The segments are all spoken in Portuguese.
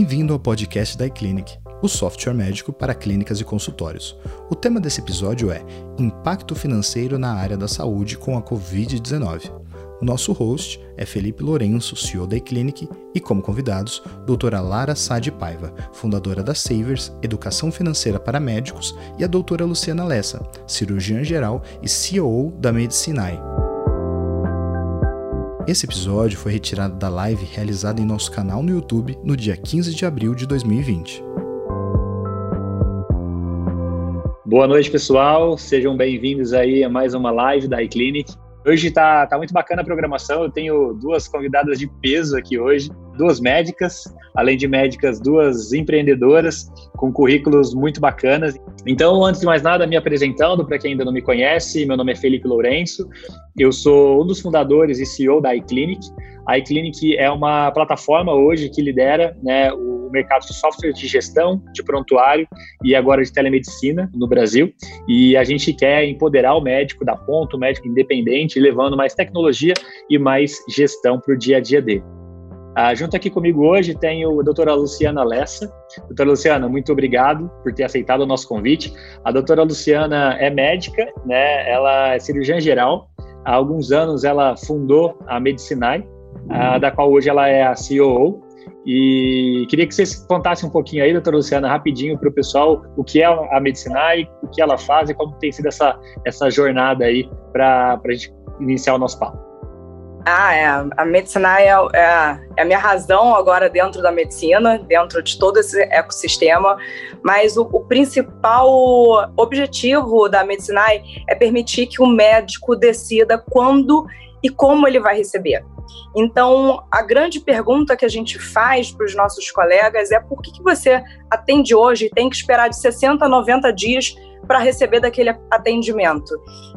Bem-vindo ao podcast da iClinic, o software médico para clínicas e consultórios. O tema desse episódio é Impacto financeiro na área da saúde com a Covid-19. Nosso host é Felipe Lourenço, CEO da iClinic, e como convidados, doutora Lara Sade Paiva, fundadora da Savers, Educação Financeira para Médicos, e a doutora Luciana Lessa, cirurgiã geral e CEO da Medicinai. Esse episódio foi retirado da live realizada em nosso canal no YouTube no dia 15 de abril de 2020. Boa noite, pessoal. Sejam bem-vindos aí a mais uma live da iClinic. Hoje tá, tá muito bacana a programação. Eu tenho duas convidadas de peso aqui hoje, duas médicas, além de médicas, duas empreendedoras com currículos muito bacanas. Então, antes de mais nada, me apresentando para quem ainda não me conhece, meu nome é Felipe Lourenço. Eu sou um dos fundadores e CEO da iClinic. A iClinic é uma plataforma hoje que lidera né, o mercado de software de gestão de prontuário e agora de telemedicina no Brasil. E a gente quer empoderar o médico da ponta, o médico independente, levando mais tecnologia e mais gestão para o dia a dia dele. Ah, junto aqui comigo hoje tenho a doutora Luciana Lessa. Doutora Luciana, muito obrigado por ter aceitado o nosso convite. A doutora Luciana é médica, né? ela é cirurgiã geral. Há alguns anos ela fundou a Medicinai, ah, da qual hoje ela é a CEO. E queria que vocês contassem um pouquinho aí, doutora Luciana, rapidinho para o pessoal, o que é a Medicinai, o que ela faz e como tem sido essa, essa jornada aí para a gente iniciar o nosso papo. Ah, é. A Medicinai é, é, é, a minha razão agora dentro da medicina, dentro de todo esse ecossistema. Mas o, o principal objetivo da Medicinai é permitir que o médico decida quando e como ele vai receber. Então, a grande pergunta que a gente faz para os nossos colegas é por que, que você atende hoje e tem que esperar de 60 a 90 dias para receber daquele atendimento.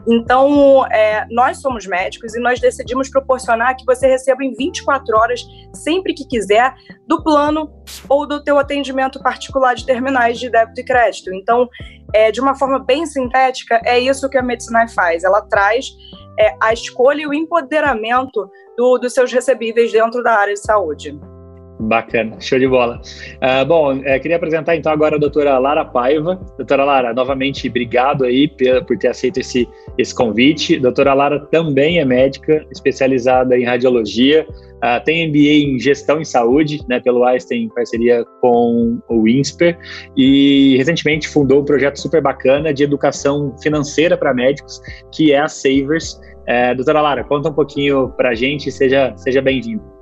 Então, é, nós somos médicos e nós decidimos proporcionar que você receba em 24 horas, sempre que quiser, do plano ou do teu atendimento particular de terminais de débito e crédito. Então, é, de uma forma bem sintética, é isso que a Medicinai faz. Ela traz é, a escolha e o empoderamento do, dos seus recebíveis dentro da área de saúde. Bacana, show de bola. Uh, bom, é, queria apresentar então agora a doutora Lara Paiva. Doutora Lara, novamente, obrigado aí por ter aceito esse, esse convite. Doutora Lara também é médica, especializada em radiologia, uh, tem MBA em gestão em saúde, né, pelo Einstein em parceria com o INSPER, e recentemente fundou um projeto super bacana de educação financeira para médicos, que é a Savers. Uh, doutora Lara, conta um pouquinho para a gente, seja, seja bem-vindo.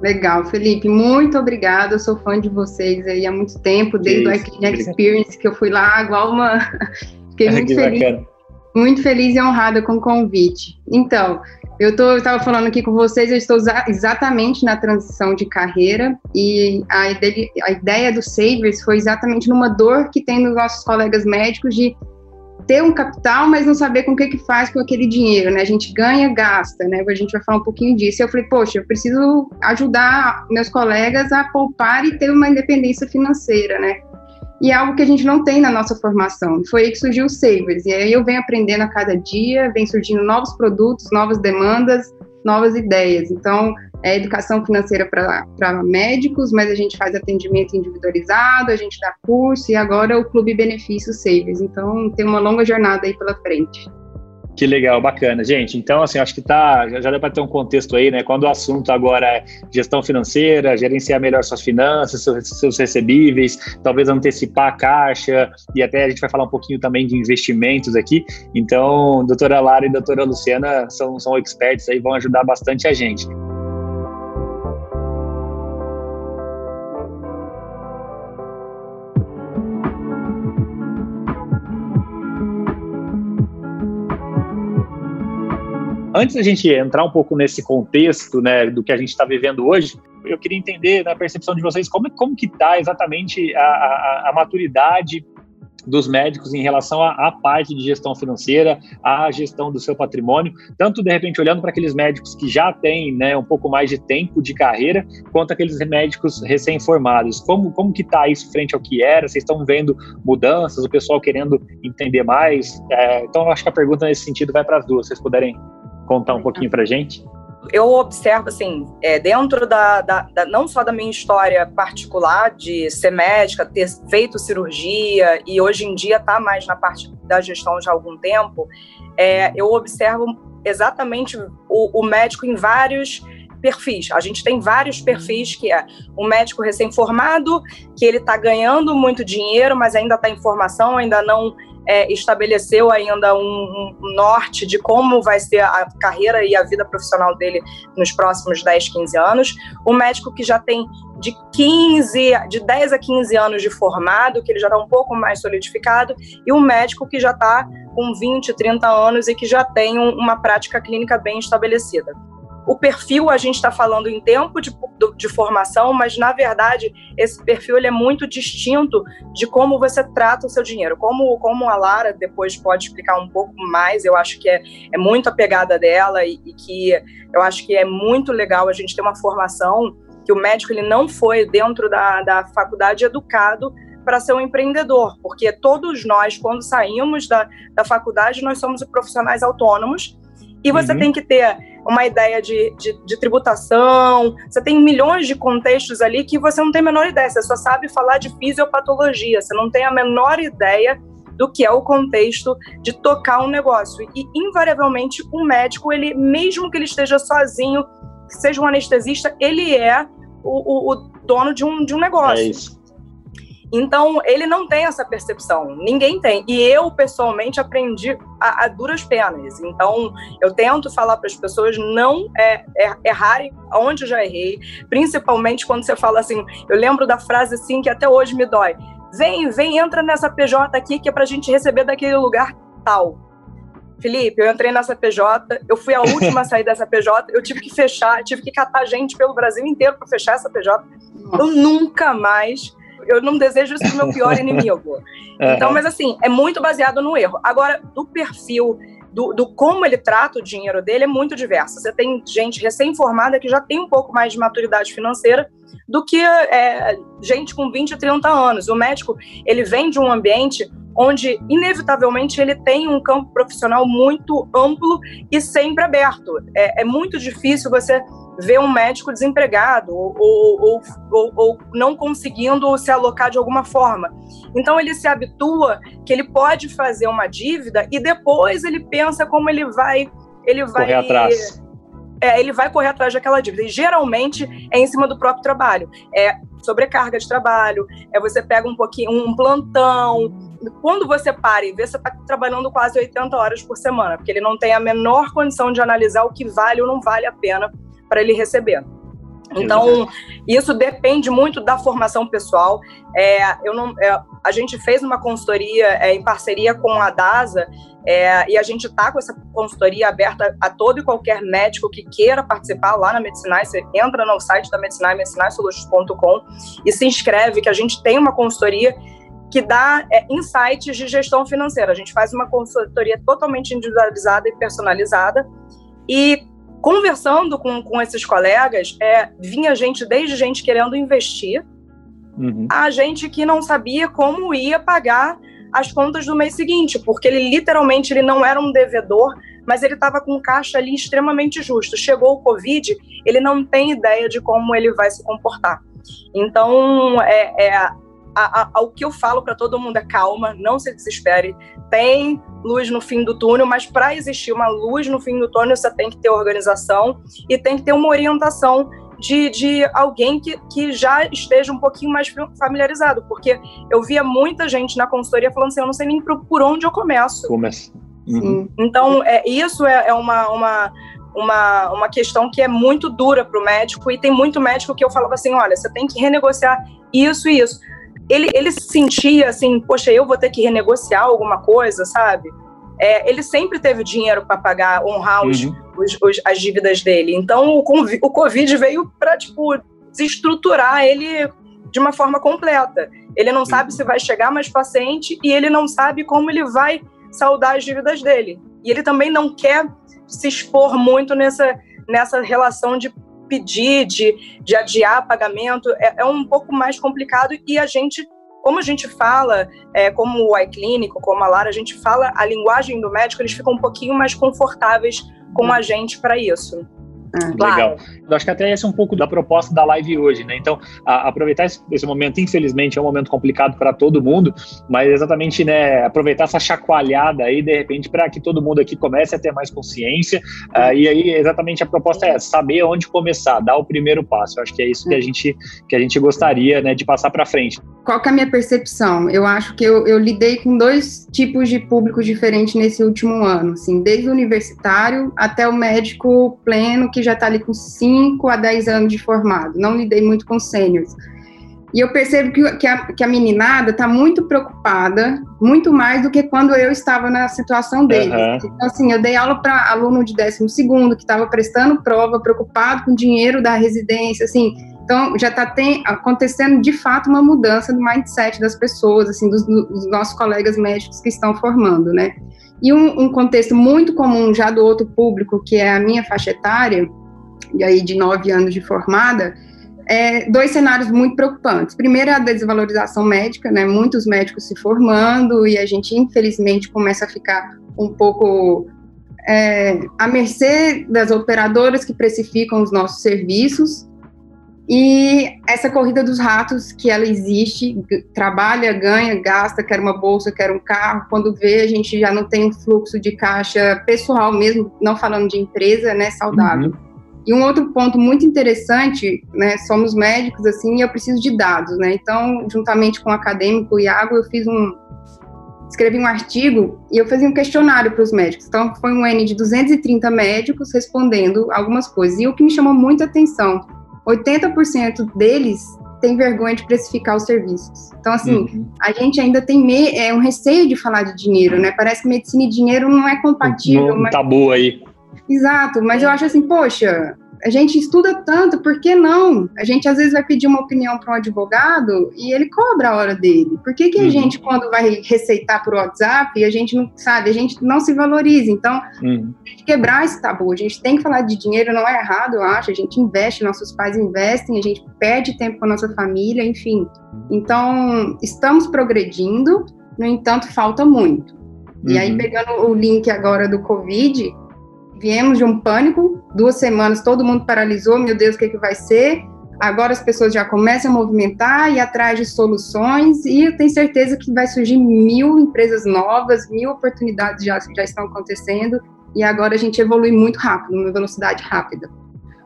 Legal, Felipe, muito obrigada. Eu sou fã de vocês aí há muito tempo, desde o Icon Experience, que eu fui lá igual uma. Fiquei muito feliz. Bacana. Muito feliz e honrada com o convite. Então, eu estava falando aqui com vocês, eu estou exatamente na transição de carreira e a ideia, a ideia do Savers foi exatamente numa dor que tem nos nossos colegas médicos de ter um capital, mas não saber com o que que faz com aquele dinheiro, né? A gente ganha, gasta, né? A gente vai falar um pouquinho disso. Eu falei, poxa, eu preciso ajudar meus colegas a poupar e ter uma independência financeira, né? E é algo que a gente não tem na nossa formação. Foi aí que surgiu o Savers. E aí eu venho aprendendo a cada dia, vem surgindo novos produtos, novas demandas, novas ideias. Então, é educação financeira para médicos, mas a gente faz atendimento individualizado, a gente dá curso e agora o Clube Benefício Savers. Então, tem uma longa jornada aí pela frente. Que legal, bacana. Gente, então, assim, acho que tá, já, deu para ter um contexto aí, né? Quando o assunto agora é gestão financeira, gerenciar melhor suas finanças, seus, seus recebíveis, talvez antecipar a caixa, e até a gente vai falar um pouquinho também de investimentos aqui. Então, doutora Lara e doutora Luciana são, são experts aí, vão ajudar bastante a gente. Antes da gente entrar um pouco nesse contexto, né, do que a gente está vivendo hoje, eu queria entender na percepção de vocês como, como que está exatamente a, a, a, maturidade dos médicos em relação à, parte de gestão financeira, à gestão do seu patrimônio, tanto de repente olhando para aqueles médicos que já têm né, um pouco mais de tempo de carreira, quanto aqueles médicos recém-formados. Como, como que está isso frente ao que era? Vocês estão vendo mudanças, o pessoal querendo entender mais? É, então, acho que a pergunta nesse sentido vai para as duas, vocês puderem contar um pouquinho para gente? eu observo, assim, é, dentro da, da, da, não só da minha história particular de ser médica, ter feito cirurgia e hoje em dia tá mais na parte da gestão já há algum tempo, é, eu observo exatamente o, o médico em vários perfis. A gente tem vários perfis que é um médico recém-formado, que ele está ganhando muito dinheiro, mas ainda está em formação, ainda não é, estabeleceu ainda um, um, norte de como vai ser a carreira e a vida profissional dele nos próximos 10, 15 anos. O médico que já tem de 15, de 10 a 15 anos de formado, que ele já está um pouco mais solidificado, e um médico que já está com 20, 30 anos e que já tem um, uma prática clínica bem estabelecida. O perfil, a gente está falando em tempo de, de, formação, mas na verdade esse perfil ele é muito distinto de como você trata o seu dinheiro. Como, como a Lara depois pode explicar um pouco mais, eu acho que é, é muito a pegada dela e, e que eu acho que é muito legal a gente ter uma formação que o médico ele não foi dentro da, da faculdade educado para ser um empreendedor, porque todos nós, quando saímos da, da faculdade, nós somos profissionais autônomos e você uhum. tem que ter uma ideia de, de, de, tributação, você tem milhões de contextos ali que você não tem a menor ideia, você só sabe falar de fisiopatologia, você não tem a menor ideia do que é o contexto de tocar um negócio. E, invariavelmente, um médico, ele, mesmo que ele esteja sozinho, seja um anestesista, ele é o, o, o dono de um, de um negócio. É isso. Então, ele não tem essa percepção, ninguém tem. E eu, pessoalmente, aprendi a, a duras penas. Então, eu tento falar para as pessoas não é, é, errarem onde eu já errei, principalmente quando você fala assim. Eu lembro da frase assim que até hoje me dói: vem, vem, entra nessa PJ aqui que é para a gente receber daquele lugar tal. Felipe, eu entrei nessa PJ, eu fui a última a sair dessa PJ, eu tive que fechar, tive que catar gente pelo Brasil inteiro para fechar essa PJ. Eu nunca mais eu não desejo isso pro meu pior inimigo. Então, mas assim, é muito baseado no erro. Agora, do perfil, do, do, como ele trata o dinheiro dele, é muito diverso. Você tem gente recém-formada que já tem um pouco mais de maturidade financeira do que é, gente com 20, 30 anos. O médico, ele vem de um ambiente onde, inevitavelmente, ele tem um campo profissional muito amplo e sempre aberto. É, é muito difícil você ver um médico desempregado ou, ou, ou, ou, não conseguindo se alocar de alguma forma. Então ele se habitua que ele pode fazer uma dívida e depois ele pensa como ele vai ele vai correr atrás. É, ele vai correr atrás daquela dívida. E geralmente é em cima do próprio trabalho. É sobrecarga de trabalho, é você pega um pouquinho, um plantão. Quando você para e vê, você está trabalhando quase 80 horas por semana, porque ele não tem a menor condição de analisar o que vale ou não vale a pena para ele receber. Então, isso depende muito da formação pessoal. É, eu não, é, a gente fez uma consultoria é, em parceria com a DASA é, e a gente está com essa consultoria aberta a todo e qualquer médico que queira participar lá na Medicinai. Você entra no site da Medicinai, medicinaisolutions.com e se inscreve, que a gente tem uma consultoria que dá é, insights de gestão financeira. A gente faz uma consultoria totalmente individualizada e personalizada e conversando com, com esses colegas, é, vinha gente, desde gente querendo investir, uhum. a gente que não sabia como ia pagar as contas do mês seguinte, porque ele literalmente ele não era um devedor, mas ele estava com caixa ali extremamente justo. Chegou o Covid, ele não tem ideia de como ele vai se comportar. Então, é, é a, a, o que eu falo para todo mundo é calma, não se desespere. Tem luz no fim do túnel, mas para existir uma luz no fim do túnel, você tem que ter organização e tem que ter uma orientação de, de alguém que, que já esteja um pouquinho mais familiarizado, porque eu via muita gente na consultoria falando assim: eu não sei nem por onde eu começo. Começa. Uhum. Então, é, isso é, é uma, uma, uma, uma questão que é muito dura para o médico, e tem muito médico que eu falava assim: olha, você tem que renegociar isso e isso ele, ele se sentia assim, poxa, eu vou ter que renegociar alguma coisa, sabe? É, ele sempre teve dinheiro para pagar, honrar os, uhum. os, os, as dívidas dele. Então, o, o Covid veio para, tipo, desestruturar ele de uma forma completa. Ele não sabe se vai chegar mais paciente e ele não sabe como ele vai saldar as dívidas dele. E ele também não quer se expor muito nessa, nessa relação de pedir, de, de adiar pagamento, é, é um pouco mais complicado e a gente como a gente fala, é, como o iClinic, como a Lara, a gente fala a linguagem do médico, eles ficam um pouquinho mais confortáveis com a gente para isso. Ah, Legal. Eu acho que até esse é um pouco da proposta da live hoje, né? Então, a, aproveitar esse, esse, momento, infelizmente, é um momento complicado para todo mundo, mas exatamente, né, aproveitar essa chacoalhada aí, de repente, para que todo mundo aqui comece a ter mais consciência. Uh, e aí, exatamente, a proposta é saber onde começar, dar o primeiro passo. Eu acho que é isso que a gente, que a gente gostaria, né, de passar para frente. Qual que é a minha percepção? Eu acho que eu, eu lidei com dois tipos de públicos diferentes nesse último ano, assim, desde o universitário até o médico pleno, que já está ali com 5 a 10 anos de formado. Não lidei muito com sêniores. E eu percebo que, que, a, que a meninada está muito preocupada, muito mais do que quando eu estava na situação deles. Uhum. Então, assim, eu dei aula para aluno de 12 que estava prestando prova, preocupado com o dinheiro da residência, assim. Então, já está acontecendo, de fato, uma mudança no mindset das pessoas, assim, dos, dos nossos colegas médicos que estão formando, né? E um, um, contexto muito comum já do outro público, que é a minha faixa etária, e aí de nove anos de formada, é dois cenários muito preocupantes. Primeiro é a desvalorização médica, né? Muitos médicos se formando e a gente, infelizmente, começa a ficar um pouco é, à mercê das operadoras que precificam os nossos serviços e essa corrida dos ratos que ela existe, trabalha, ganha, gasta, quer uma bolsa, quer um carro, quando vê a gente já não tem um fluxo de caixa pessoal mesmo, não falando de empresa, né, saudável. Uhum. E um outro ponto muito interessante, né, somos médicos assim, e eu preciso de dados, né? Então, juntamente com o acadêmico Iago, eu fiz um escrevi um artigo e eu fazia um questionário para os médicos. Então, foi um N de 230 médicos respondendo algumas coisas. E o que me chamou muita atenção 80% deles têm vergonha de precificar os serviços. Então, assim, uhum. a gente ainda tem me é, um receio de falar de dinheiro, né? Parece que medicina e dinheiro não é compatível. Um, mas... tabu aí. Exato, mas eu acho assim, poxa, a gente estuda tanto, por que não? A gente às vezes vai pedir uma opinião para um advogado e ele cobra a hora dele. Por que, que a uhum. gente, quando vai receitar por WhatsApp, a gente não sabe, a gente não se valoriza? Então, uhum. quebrar esse tabu. A gente tem que falar de dinheiro, não é errado, eu acho. A gente investe, nossos pais investem, a gente perde tempo com a nossa família, enfim. Então, estamos progredindo, no entanto, falta muito. Uhum. E aí, uhum. pegando o link agora do Covid, viemos de um pânico, duas semanas todo mundo paralisou, meu Deus, o que, que vai ser? Agora as pessoas já começam a movimentar e atrás de soluções, e eu tenho certeza que vai surgir mil empresas novas, mil oportunidades já, já estão acontecendo, e agora a gente evolui muito rápido, numa velocidade rápida.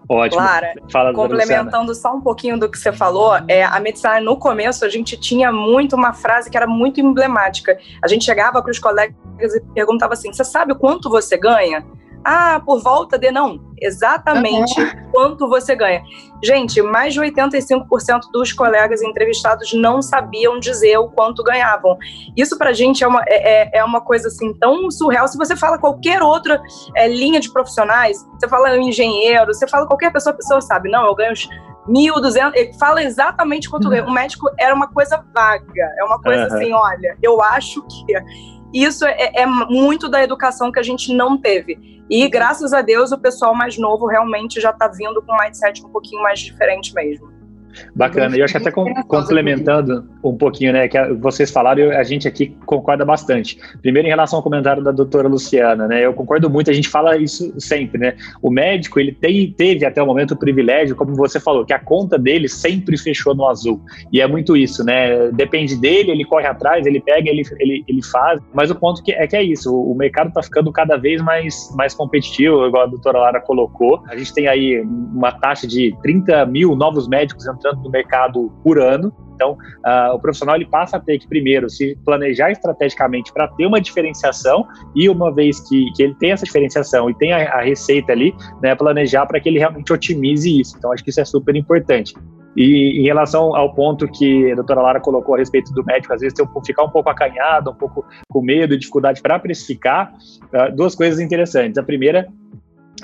Ótimo. Clara, Fala, complementando só um pouquinho do que você falou, é, a medicina no começo a gente tinha muito uma frase que era muito emblemática. A gente chegava para os colegas e perguntava assim: "Você sabe o quanto você ganha?" Ah, por volta de não, exatamente uhum. quanto você ganha. Gente, mais de 85% dos colegas entrevistados não sabiam dizer o quanto ganhavam. Isso pra gente é uma, é, é, é uma coisa assim tão surreal. Se você fala qualquer outra é, linha de profissionais, você fala engenheiro, você fala qualquer pessoa, a pessoa sabe, não, eu ganho 1.200, ele fala exatamente quanto uhum. ganha. O médico era uma coisa vaga, é uma coisa uhum. assim, olha, eu acho que isso é, é, muito da educação que a gente não teve. E graças a Deus o pessoal mais novo realmente já está vindo com um mindset um pouquinho mais diferente mesmo. Bacana. E eu acho que até com, complementando um pouquinho, né, que vocês falaram, a gente aqui concorda bastante. Primeiro, em relação ao comentário da doutora Luciana, né, eu concordo muito, a gente fala isso sempre, né, o médico, ele tem, teve até o momento o privilégio, como você falou, que a conta dele sempre fechou no azul, e é muito isso, né, depende dele, ele corre atrás, ele pega, ele, ele, ele faz, mas o ponto que é que é isso, o, o mercado está ficando cada vez mais, mais competitivo, igual a doutora Lara colocou, a gente tem aí uma taxa de 30 mil novos médicos entrando no mercado por ano, então, uh, o profissional ele passa a ter que, primeiro, se planejar estrategicamente para ter uma diferenciação e, uma vez que, que ele tem essa diferenciação e tem a, a receita ali, né, planejar para que ele realmente otimize isso. Então, acho que isso é super importante. E em relação ao ponto que a doutora Lara colocou a respeito do médico, às vezes tem ficar um pouco acanhado, um pouco com medo dificuldade para precificar, uh, duas coisas interessantes. A primeira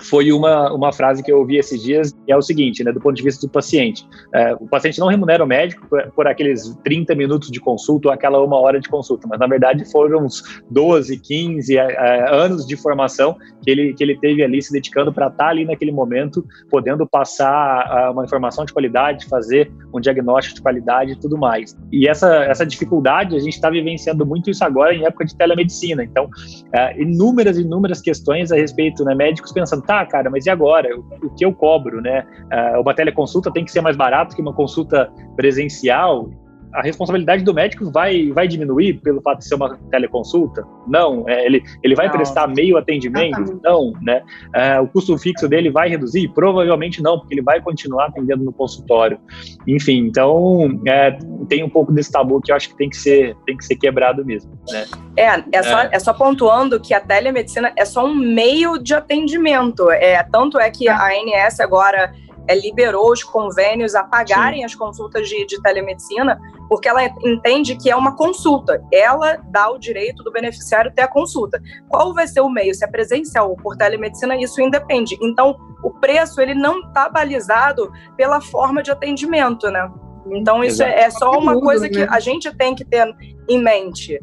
foi uma, uma frase que eu ouvi esses dias, que é o seguinte, né, do ponto de vista do paciente. É, o paciente não remunera o médico por, por, aqueles 30 minutos de consulta ou aquela uma hora de consulta, mas na verdade foram uns 12, 15 é, é, anos de formação que ele, que ele teve ali se dedicando para estar tá ali naquele momento, podendo passar uma informação de qualidade, fazer um diagnóstico de qualidade e tudo mais. E essa, essa dificuldade, a gente está vivenciando muito isso agora em época de telemedicina. Então, é, inúmeras, inúmeras questões a respeito, né, médicos pensando, tá, cara, mas e agora? O, que eu cobro, né? Uh, uma teleconsulta tem que ser mais barato que uma consulta presencial a responsabilidade do médico vai, vai diminuir pelo fato de ser uma teleconsulta? Não. É, ele, ele vai não. prestar meio atendimento? Não. Né? É, o custo fixo dele vai reduzir? Provavelmente não, porque ele vai continuar atendendo no consultório. Enfim, então é, tem um pouco desse tabu que eu acho que tem que ser, tem que ser quebrado mesmo. Né? É, é só, é. é só pontuando que a telemedicina é só um meio de atendimento. É, tanto é que a ANS agora é, liberou os convênios a pagarem Sim. as consultas de, de telemedicina, porque ela entende que é uma consulta. Ela dá o direito do beneficiário ter a consulta. Qual vai ser o meio? Se é presencial ou por telemedicina, isso independe. Então, o preço ele não está balizado pela forma de atendimento, né? Então, isso é, é, só uma coisa que né? a gente tem que ter em mente.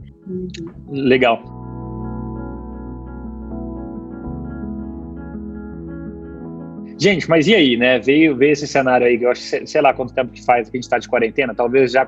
Legal. Gente, mas e aí, né? Veio, veio esse cenário aí, eu acho, sei lá quanto tempo que faz que a gente está de quarentena, talvez já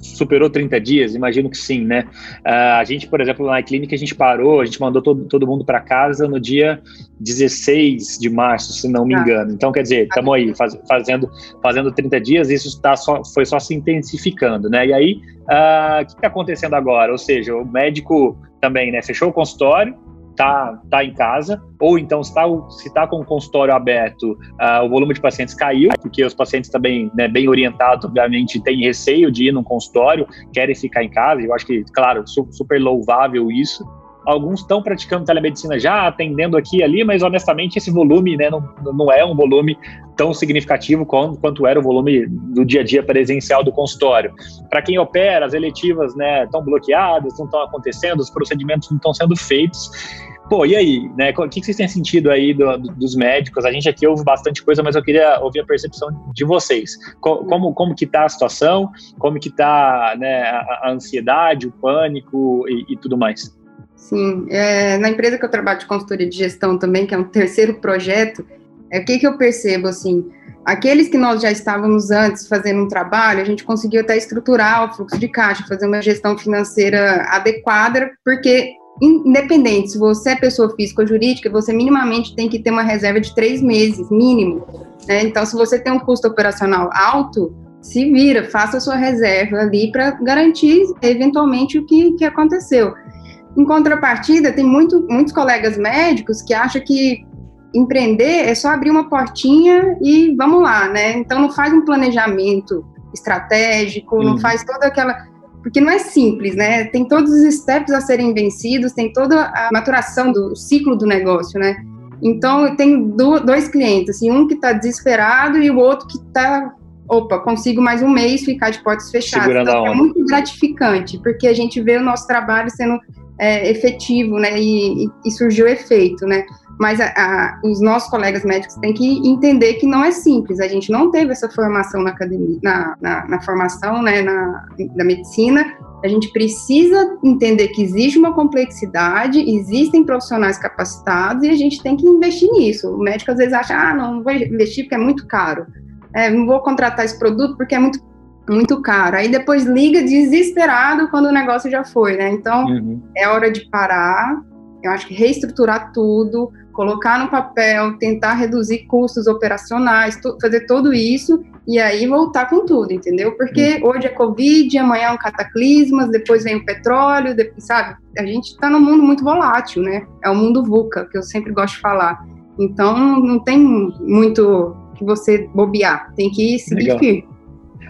superou 30 dias, imagino que sim, né? Uh, a gente, por exemplo, na clínica, a gente parou, a gente mandou todo, todo mundo para casa no dia 16 de março, se não me tá. engano. Então, quer dizer, estamos aí faz, fazendo, fazendo 30 dias, isso tá só, foi só se intensificando, né? E aí, uh, o que está acontecendo agora? Ou seja, o médico também, né, fechou o consultório, tá, tá em casa, ou então se tá, se tá com o consultório aberto, uh, o volume de pacientes caiu, porque os pacientes também, né, bem orientados, obviamente, têm receio de ir no consultório, querem ficar em casa, eu acho que, claro, super louvável isso, alguns estão praticando telemedicina já, atendendo aqui e ali, mas honestamente esse volume né, não, não é um volume tão significativo quanto, quanto era o volume do dia a dia presencial do consultório. Para quem opera, as eletivas né, estão bloqueadas, não estão acontecendo, os procedimentos não estão sendo feitos. Pô, e aí, né? O que vocês têm sentido aí do, do, dos médicos? A gente aqui ouve bastante coisa, mas eu queria ouvir a percepção de vocês. Como, como, como que tá a situação? Como que tá né, a, a ansiedade, o pânico e, e tudo mais? Sim, é, na empresa que eu trabalho de consultoria de gestão também, que é um terceiro projeto, é o que, que eu percebo, assim, aqueles que nós já estávamos antes fazendo um trabalho, a gente conseguiu até estruturar o fluxo de caixa, fazer uma gestão financeira adequada, porque independente se você é pessoa física ou jurídica, você minimamente tem que ter uma reserva de três meses, mínimo. Né? Então, se você tem um custo operacional alto, se vira, faça a sua reserva ali para garantir eventualmente o que, que aconteceu. Em contrapartida, tem muito, muitos colegas médicos que acham que empreender é só abrir uma portinha e vamos lá, né? Então não faz um planejamento estratégico, uhum. não faz toda aquela. Porque não é simples, né? Tem todos os steps a serem vencidos, tem toda a maturação do ciclo do negócio, né? Então, eu tenho dois clientes, assim, um que está desesperado e o outro que está, opa, consigo mais um mês ficar de portas fechadas. Segurando então, é muito gratificante, porque a gente vê o nosso trabalho sendo é, efetivo, né, e, e, surgiu efeito, né, mas a, a, os nossos colegas médicos têm que entender que não é simples, a gente não teve essa formação na academia, na, na, na formação, né, na, da medicina, a gente precisa entender que existe uma complexidade, existem profissionais capacitados e a gente tem que investir nisso. O médico às vezes acha, ah, não, não vou investir porque é muito caro. É, não vou contratar esse produto porque é muito muito caro. Aí depois liga desesperado quando o negócio já foi, né? Então uhum. é hora de parar. Eu acho que reestruturar tudo, colocar no papel, tentar reduzir custos operacionais, fazer tudo isso e aí voltar com tudo, entendeu? Porque uhum. hoje é Covid, amanhã é um cataclisma, depois vem o petróleo, depois, sabe? A gente está num mundo muito volátil, né? É o mundo VUCA, que eu sempre gosto de falar. Então não tem muito que você bobear, tem que seguir firme.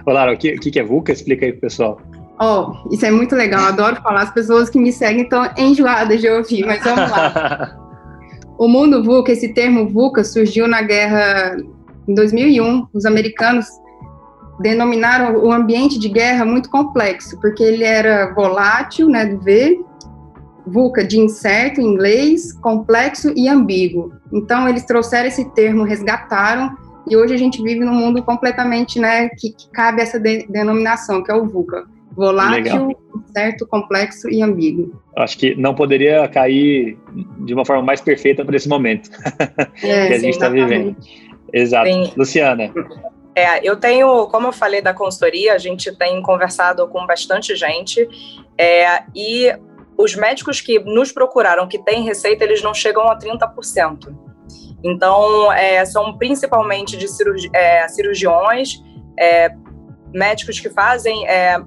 Olá, o que, que é VUCA? Explica aí pro pessoal. Oh, isso é muito legal, adoro falar. As pessoas que me seguem estão enjoadas de ouvir, mas vamos lá. o mundo VUCA, esse termo VUCA surgiu na guerra em 2001. Os americanos denominaram o ambiente de guerra muito complexo, porque ele era volátil, né, do V, VUCA de incerto em inglês, complexo e ambíguo. Então eles trouxeram esse termo, resgataram e hoje a gente vive num mundo completamente, né, que, que cabe essa de, denominação, que é o VUCA. Volátil, Legal. certo, complexo e ambíguo. Acho que não poderia cair de uma forma mais perfeita para esse momento é, que a gente está vivendo. Exato. Sim. Luciana. É, eu tenho, como eu falei da consultoria, a gente tem conversado com bastante gente é, e os médicos que nos procuraram que têm receita, eles não chegam a 30%. Então, é, são principalmente de cirurgi é, cirurgiões, é, médicos que fazem é,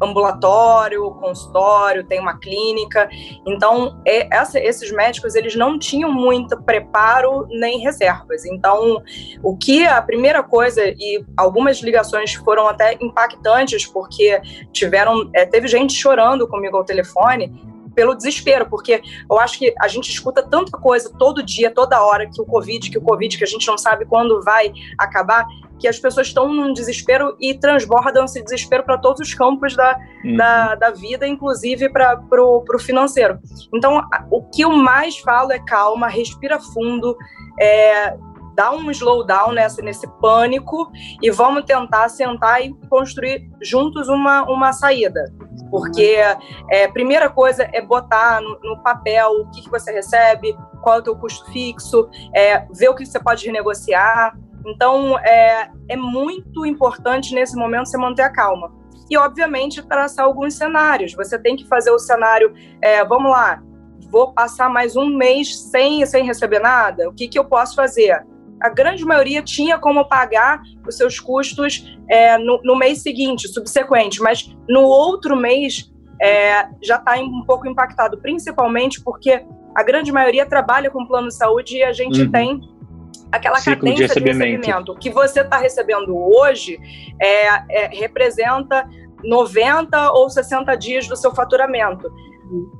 ambulatório, consultório, tem uma clínica. Então, essa, esses médicos eles não tinham muito preparo nem reservas. Então, o que a primeira coisa e algumas ligações foram até impactantes porque tiveram é, teve gente chorando comigo ao telefone pelo desespero, porque eu acho que a gente escuta tanta coisa todo dia, toda hora, que o Covid, que o Covid, que a gente não sabe quando vai acabar, que as pessoas estão num desespero e transbordam esse desespero para todos os campos da, uhum. da, da, vida, inclusive para o financeiro. Então, o que eu mais falo é calma, respira fundo, é, dá um slowdown nessa, nesse pânico e vamos tentar sentar e construir juntos uma, uma saída. Porque é, primeira coisa é botar no, no papel o que, que, você recebe, qual é o teu custo fixo, é, ver o que você pode renegociar. Então, é, é muito importante nesse momento você manter a calma. E, obviamente, traçar alguns cenários. Você tem que fazer o cenário, é, vamos lá, vou passar mais um mês sem, sem receber nada? O que, que eu posso fazer? A grande maioria tinha como pagar os seus custos é, no, no, mês seguinte, subsequente, mas no outro mês é, já está um pouco impactado, principalmente porque a grande maioria trabalha com plano de saúde e a gente uhum. tem aquela Ciclo cadência de recebimento. de recebimento. O que você está recebendo hoje é, é, representa 90 ou 60 dias do seu faturamento.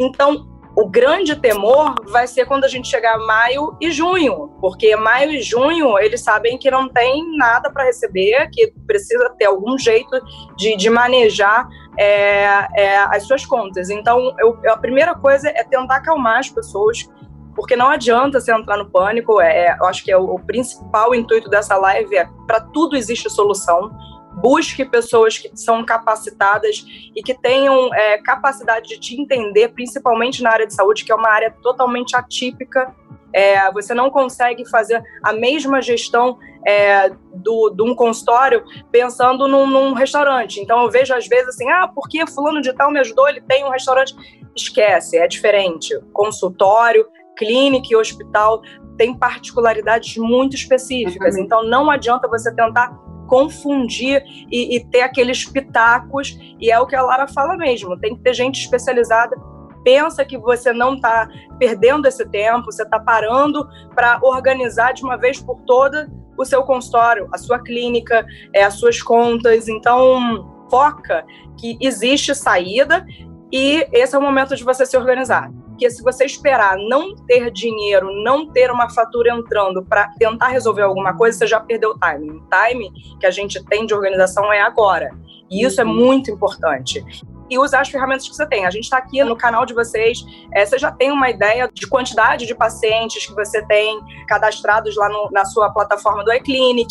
Então, o grande temor vai ser quando a gente chegar maio e junho, porque maio e junho eles sabem que não tem nada para receber, que precisa ter algum jeito de, de manejar é, é, as suas contas. Então, eu, a primeira coisa é tentar acalmar as pessoas, porque não adianta você entrar no pânico. É, eu acho que é o, o principal intuito dessa live é para tudo existe solução busque pessoas que são capacitadas e que tenham é, capacidade de te entender, principalmente na área de saúde, que é uma área totalmente atípica. É, você não consegue fazer a mesma gestão é, do, de um consultório pensando num, num, restaurante. Então eu vejo às vezes assim, ah, porque fulano de tal me ajudou, ele tem um restaurante. Esquece, é diferente. Consultório, clínica e hospital tem particularidades muito específicas. Então não adianta você tentar confundir e, e ter aqueles pitacos, e é o que a Lara fala mesmo, tem que ter gente especializada pensa que você não está perdendo esse tempo, você está parando para organizar de uma vez por toda o seu consultório, a sua clínica, é, as suas contas. Então, foca que existe saída e esse é o momento de você se organizar. Porque se você esperar não ter dinheiro, não ter uma fatura entrando para tentar resolver alguma coisa, você já perdeu o timing. O timing que a gente tem de organização é agora. E isso é muito importante e usar as ferramentas que você tem. A gente está aqui no canal de vocês, é, você já tem uma ideia de quantidade de pacientes que você tem cadastrados lá no, na sua plataforma do iClinic,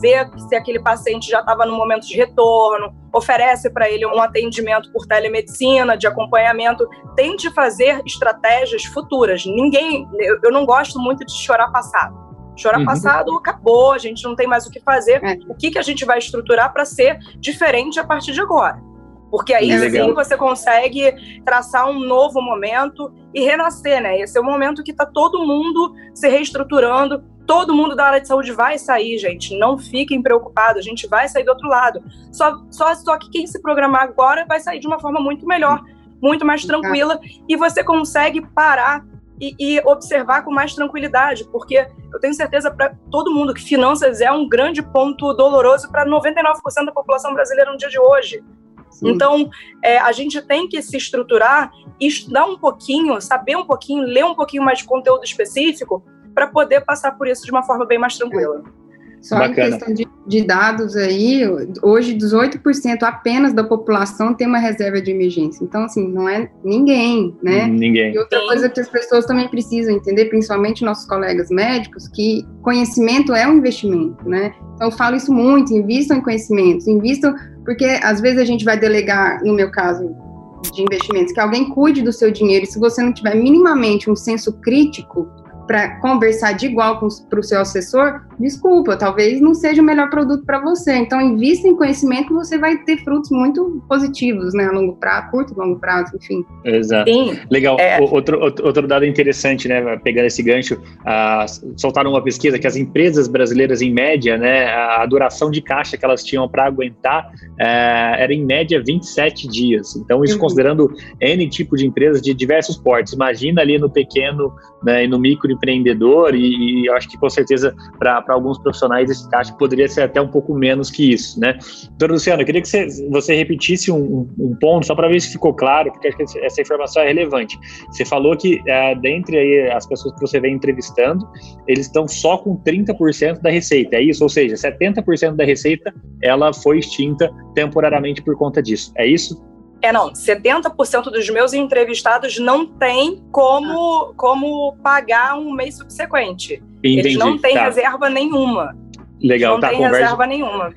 ver se aquele paciente já estava no momento de retorno, oferece para ele um atendimento por telemedicina, de acompanhamento. Tente fazer estratégias futuras. Ninguém, eu, eu não gosto muito de chorar passado. Chorar uhum. passado acabou, a gente não tem mais o que fazer. É. O que, que a gente vai estruturar para ser diferente a partir de agora? Porque aí é sim você consegue traçar um novo momento e renascer, né? Esse é o momento que está todo mundo se reestruturando, todo mundo da área de saúde vai sair, gente. Não fiquem preocupados, a gente vai sair do outro lado. Só, só, só que quem se programar agora vai sair de uma forma muito melhor, muito mais tranquila, e você consegue parar e, e, observar com mais tranquilidade, porque eu tenho certeza para todo mundo que finanças é um grande ponto doloroso para 99% da população brasileira no dia de hoje. Sim. Então, é, a gente tem que se estruturar, estudar um pouquinho, saber um pouquinho, ler um pouquinho mais de conteúdo específico para poder passar por isso de uma forma bem mais tranquila. Só Bacana. em questão de, de, dados aí, hoje 18% apenas da população tem uma reserva de emergência. Então, assim, não é ninguém, né? Ninguém. E outra coisa que as pessoas também precisam entender, principalmente nossos colegas médicos, que conhecimento é um investimento, né? Então, eu falo isso muito, invistam em conhecimentos, invistam porque às vezes a gente vai delegar, no meu caso de investimentos, que alguém cuide do seu dinheiro, e se você não tiver minimamente um senso crítico, para conversar de igual para o seu assessor, desculpa, talvez não seja o melhor produto para você. Então, invista em conhecimento você vai ter frutos muito positivos, né? A longo prazo, curto e longo prazo, enfim. Exato. Sim. Legal. É... Outro, outro dado interessante, né? Pegando esse gancho, uh, soltaram uma pesquisa que as empresas brasileiras, em média, né, a duração de caixa que elas tinham para aguentar uh, era em média 27 dias. Então, isso uhum. considerando N tipo de empresas de diversos portes. Imagina ali no pequeno né, e no micro empreendedor, e, e acho que com certeza para alguns profissionais esse caixa poderia ser até um pouco menos que isso, né? Doutor Luciano, eu queria que você, você repetisse um, um ponto, só para ver se ficou claro, porque acho que essa informação é relevante. Você falou que é, dentre aí as pessoas que você vem entrevistando, eles estão só com 30% da receita, é isso? Ou seja, 70% da receita ela foi extinta temporariamente por conta disso, é isso? É, não, 70% dos meus entrevistados não tem como, como pagar um mês subsequente. Entendi, Eles não têm tá. reserva nenhuma. Legal, não tá. Não tem reserva nenhuma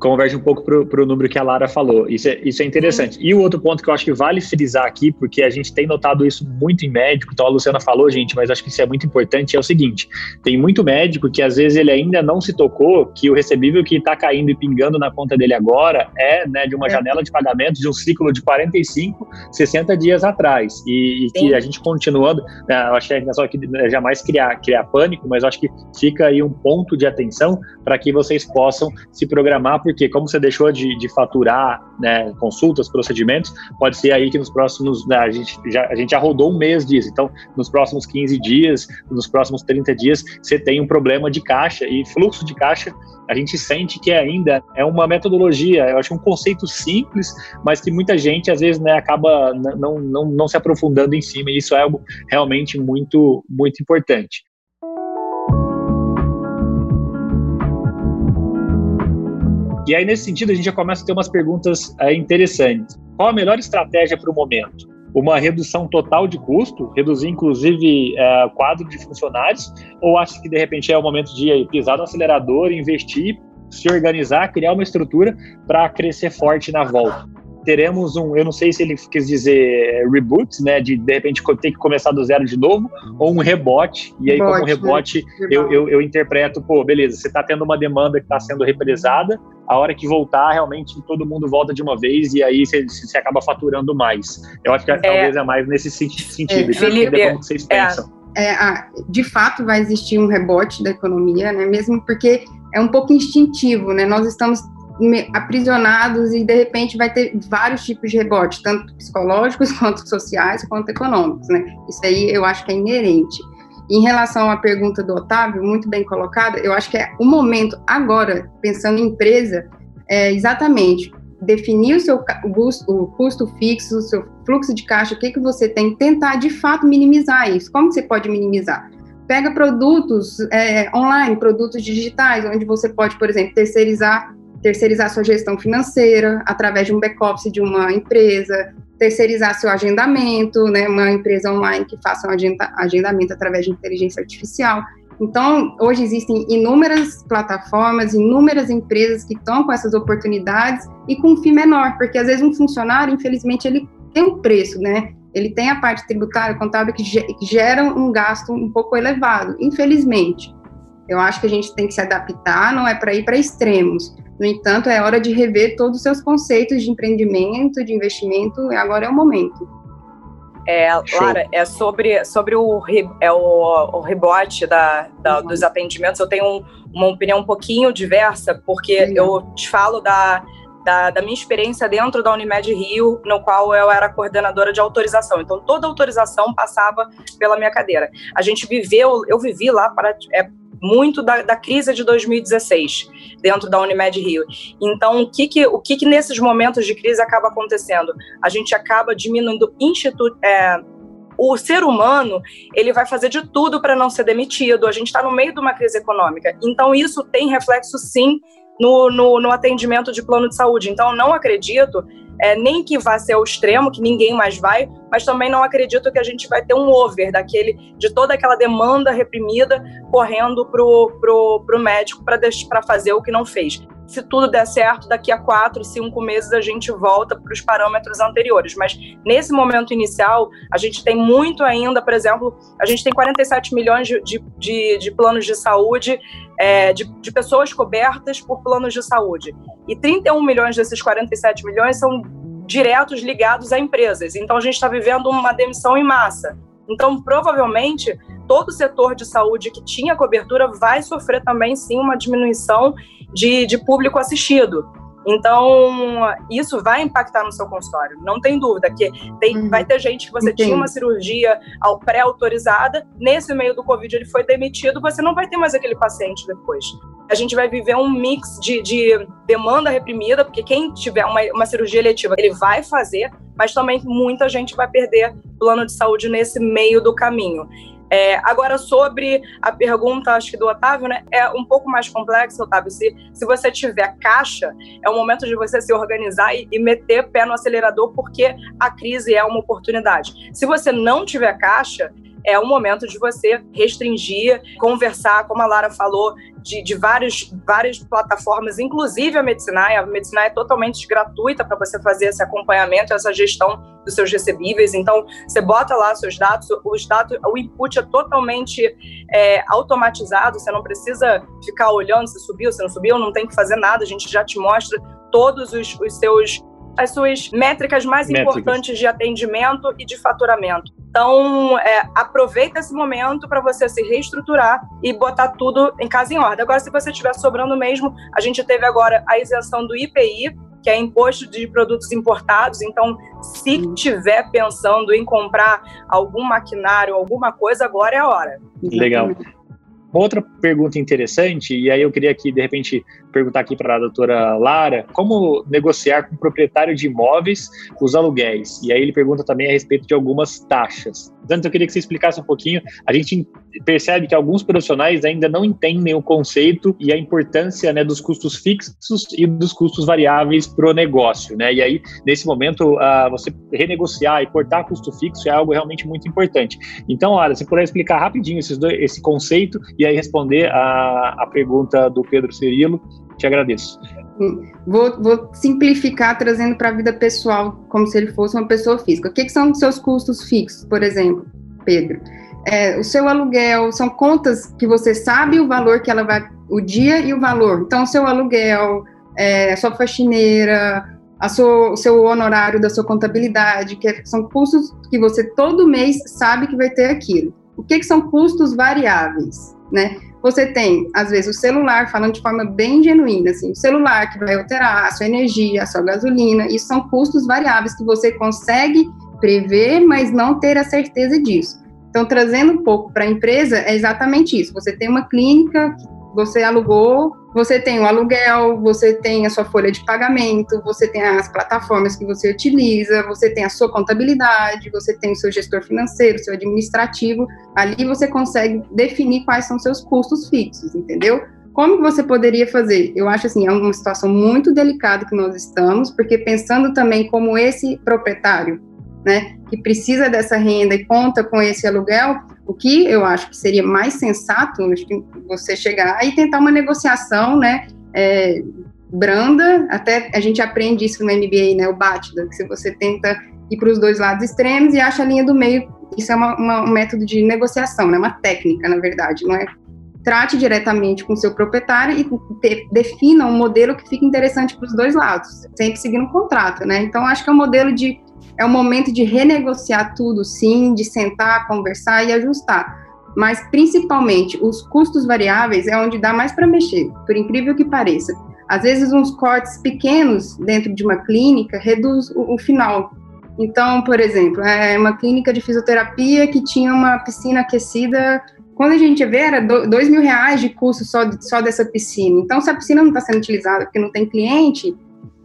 converge um pouco para o número que a Lara falou. Isso é, isso é interessante. Uhum. E o outro ponto que eu acho que vale frisar aqui, porque a gente tem notado isso muito em médico, então a Luciana falou, gente, mas acho que isso é muito importante, é o seguinte: tem muito médico que às vezes ele ainda não se tocou que o recebível que está caindo e pingando na conta dele agora é né, de uma é. janela de pagamento de um ciclo de 45, 60 dias atrás. E, e que a gente continuando, né, eu acho que é só que né, jamais criar, criar pânico, mas acho que fica aí um ponto de atenção para que vocês possam se programar porque como você deixou de, de faturar né, consultas, procedimentos, pode ser aí que nos próximos, né, a, gente já, a gente já rodou um mês disso, então nos próximos 15 dias, nos próximos 30 dias, você tem um problema de caixa e fluxo de caixa a gente sente que ainda é uma metodologia, eu acho um conceito simples, mas que muita gente às vezes né, acaba não, não, não se aprofundando em cima, e isso é algo realmente muito, muito importante. E aí, nesse sentido, a gente já começa a ter umas perguntas é, interessantes. Qual a melhor estratégia para o momento? Uma redução total de custo, reduzir inclusive é, quadro de funcionários, ou acha que de repente é o momento de pisar no acelerador, investir, se organizar, criar uma estrutura para crescer forte na volta? Teremos um, eu não sei se ele quis dizer reboot, né, de de repente ter que começar do zero de novo, ou um rebote, e aí rebote, como rebote né? eu, eu, eu, interpreto, pô, beleza, você está tendo uma demanda que está sendo represada, a hora que voltar, realmente todo mundo volta de uma vez e aí você, você acaba faturando mais. Eu acho que é, talvez é mais nesse sentido, é, Felipe, como vocês é, pensam. É, de fato vai existir um rebote da economia, né, mesmo porque é um pouco instintivo, né, nós estamos aprisionados e de repente vai ter vários tipos de rebote, tanto psicológicos quanto sociais quanto econômicos, né? Isso aí eu acho que é inerente. Em relação à pergunta do Otávio, muito bem colocada, eu acho que é o momento agora, pensando em empresa, é exatamente definir o seu o custo fixo, o seu fluxo de caixa, o que, que você tem, tentar de fato minimizar isso. Como você pode minimizar? Pega produtos é, online, produtos digitais, onde você pode, por exemplo, terceirizar terceirizar sua gestão financeira através de um back-office de uma empresa, terceirizar seu agendamento, né, uma empresa online que faça um agendamento através de inteligência artificial. Então, hoje existem inúmeras plataformas, inúmeras empresas que estão com essas oportunidades e com um fim menor, porque às vezes um funcionário, infelizmente, ele tem um preço, né? Ele tem a parte tributária, contábil, que gera um gasto um pouco elevado, infelizmente. Eu acho que a gente tem que se adaptar, não é para ir para extremos, no entanto, é hora de rever todos os seus conceitos de empreendimento, de investimento, e agora é o momento. É, Lara, é sobre, sobre o, é o, o rebote da, da uhum. dos atendimentos. Eu tenho um, uma opinião um pouquinho diversa, porque uhum. eu te falo da, da, da, minha experiência dentro da Unimed Rio, no qual eu era coordenadora de autorização. Então, toda autorização passava pela minha cadeira. A gente viveu, eu vivi lá para, é, muito da, da, crise de 2016 dentro da Unimed Rio. Então, o que que, o que que nesses momentos de crise acaba acontecendo? A gente acaba diminuindo instituto, é, o ser humano ele vai fazer de tudo para não ser demitido. A gente está no meio de uma crise econômica. Então, isso tem reflexo, sim, no, no, no atendimento de plano de saúde. Então, eu não acredito é, nem que vá ser ao extremo, que ninguém mais vai, mas também não acredito que a gente vai ter um over daquele de toda aquela demanda reprimida correndo pro, pro, pro médico para fazer o que não fez. Se tudo der certo, daqui a quatro, cinco meses a gente volta para os parâmetros anteriores. Mas nesse momento inicial, a gente tem muito ainda, por exemplo, a gente tem 47 milhões de, de, de planos de saúde, é, de, de pessoas cobertas por planos de saúde. E 31 milhões desses 47 milhões são diretos ligados a empresas. Então a gente está vivendo uma demissão em massa. Então, provavelmente, todo o setor de saúde que tinha cobertura vai sofrer também, sim, uma diminuição de, de público assistido. Então, isso vai impactar no seu consultório, não tem dúvida que tem, uhum. vai ter gente que você Entendi. tinha uma cirurgia pré-autorizada, nesse meio do Covid ele foi demitido, você não vai ter mais aquele paciente depois. A gente vai viver um mix de, de demanda reprimida, porque quem tiver uma, uma cirurgia eletiva, ele vai fazer, mas também muita gente vai perder plano de saúde nesse meio do caminho. É, agora, sobre a pergunta, acho que do Otávio, né, é um pouco mais complexa, Otávio. Se, se você tiver caixa, é o momento de você se organizar e, e meter pé no acelerador, porque a crise é uma oportunidade. Se você não tiver caixa, é o momento de você restringir, conversar, como a Lara falou, de, de vários, várias plataformas, inclusive a Medicinai. A Medicinai é totalmente gratuita para você fazer esse acompanhamento, essa gestão dos seus recebíveis. Então, você bota lá seus dados, os dados, o input é totalmente é, automatizado, você não precisa ficar olhando se subiu, se não subiu, não tem que fazer nada, a gente já te mostra todos os, os seus as suas métricas mais métricas. importantes de atendimento e de faturamento. Então, é, aproveita esse momento para você se reestruturar e botar tudo em casa em ordem. Agora, se você estiver sobrando mesmo, a gente teve agora a isenção do IPI, que é imposto de produtos importados. Então, se tiver pensando em comprar algum maquinário, alguma coisa, agora é a hora. Legal. Uma outra pergunta interessante, e aí eu queria aqui, de repente, perguntar aqui para a doutora Lara, como negociar com o proprietário de imóveis os aluguéis? E aí ele pergunta também a respeito de algumas taxas. Antes eu queria que você explicasse um pouquinho, a gente percebe que alguns profissionais ainda não entendem o conceito e a importância né, dos custos fixos e dos custos variáveis para o negócio, né? E aí, nesse momento, uh, você renegociar e cortar custo fixo é algo realmente muito importante. Então, Lara, se puder explicar rapidinho esses dois, esse conceito e aí responder a, a pergunta do Pedro Cirilo, te agradeço. Vou, vou simplificar trazendo para a vida pessoal, como se ele fosse uma pessoa física. O que, que são os seus custos fixos, por exemplo, Pedro? É, o seu aluguel são contas que você sabe o valor que ela vai, o dia e o valor. Então, o seu aluguel, é, a sua faxineira, a sua, o seu honorário da sua contabilidade, que é, são custos que você todo mês sabe que vai ter aquilo. O que, que são custos variáveis, né? Você tem, às vezes, o celular, falando de forma bem genuína, assim, o celular que vai alterar a sua energia, a sua gasolina, isso são custos variáveis que você consegue prever, mas não ter a certeza disso. Então, trazendo um pouco para a empresa, é exatamente isso. Você tem uma clínica você alugou, você tem o aluguel, você tem a sua folha de pagamento, você tem as plataformas que você utiliza, você tem a sua contabilidade, você tem o seu gestor financeiro, seu administrativo. Ali você consegue definir quais são seus custos fixos, entendeu? Como você poderia fazer? Eu acho assim, é uma situação muito delicada que nós estamos, porque pensando também como esse proprietário, né, que precisa dessa renda e conta com esse aluguel, o que eu acho que seria mais sensato, você chegar e tentar uma negociação, né, é, branda, até a gente aprende isso no MBA, né, o BATDA, que se você tenta ir para os dois lados extremos e acha a linha do meio, isso é uma, uma, um método de negociação, né, uma técnica, na verdade, não é trate diretamente com seu proprietário e te, defina um modelo que fique interessante para os dois lados, sempre seguindo um contrato, né? Então, acho que é um modelo de é o momento de renegociar tudo, sim, de sentar, conversar e ajustar. Mas, principalmente, os custos variáveis é onde dá mais para mexer, por incrível que pareça. Às vezes, uns cortes pequenos dentro de uma clínica reduz o, o final. Então, por exemplo, é uma clínica de fisioterapia que tinha uma piscina aquecida quando a gente vê, era dois mil reais de custo só, só dessa piscina. Então, se a piscina não está sendo utilizada porque não tem cliente,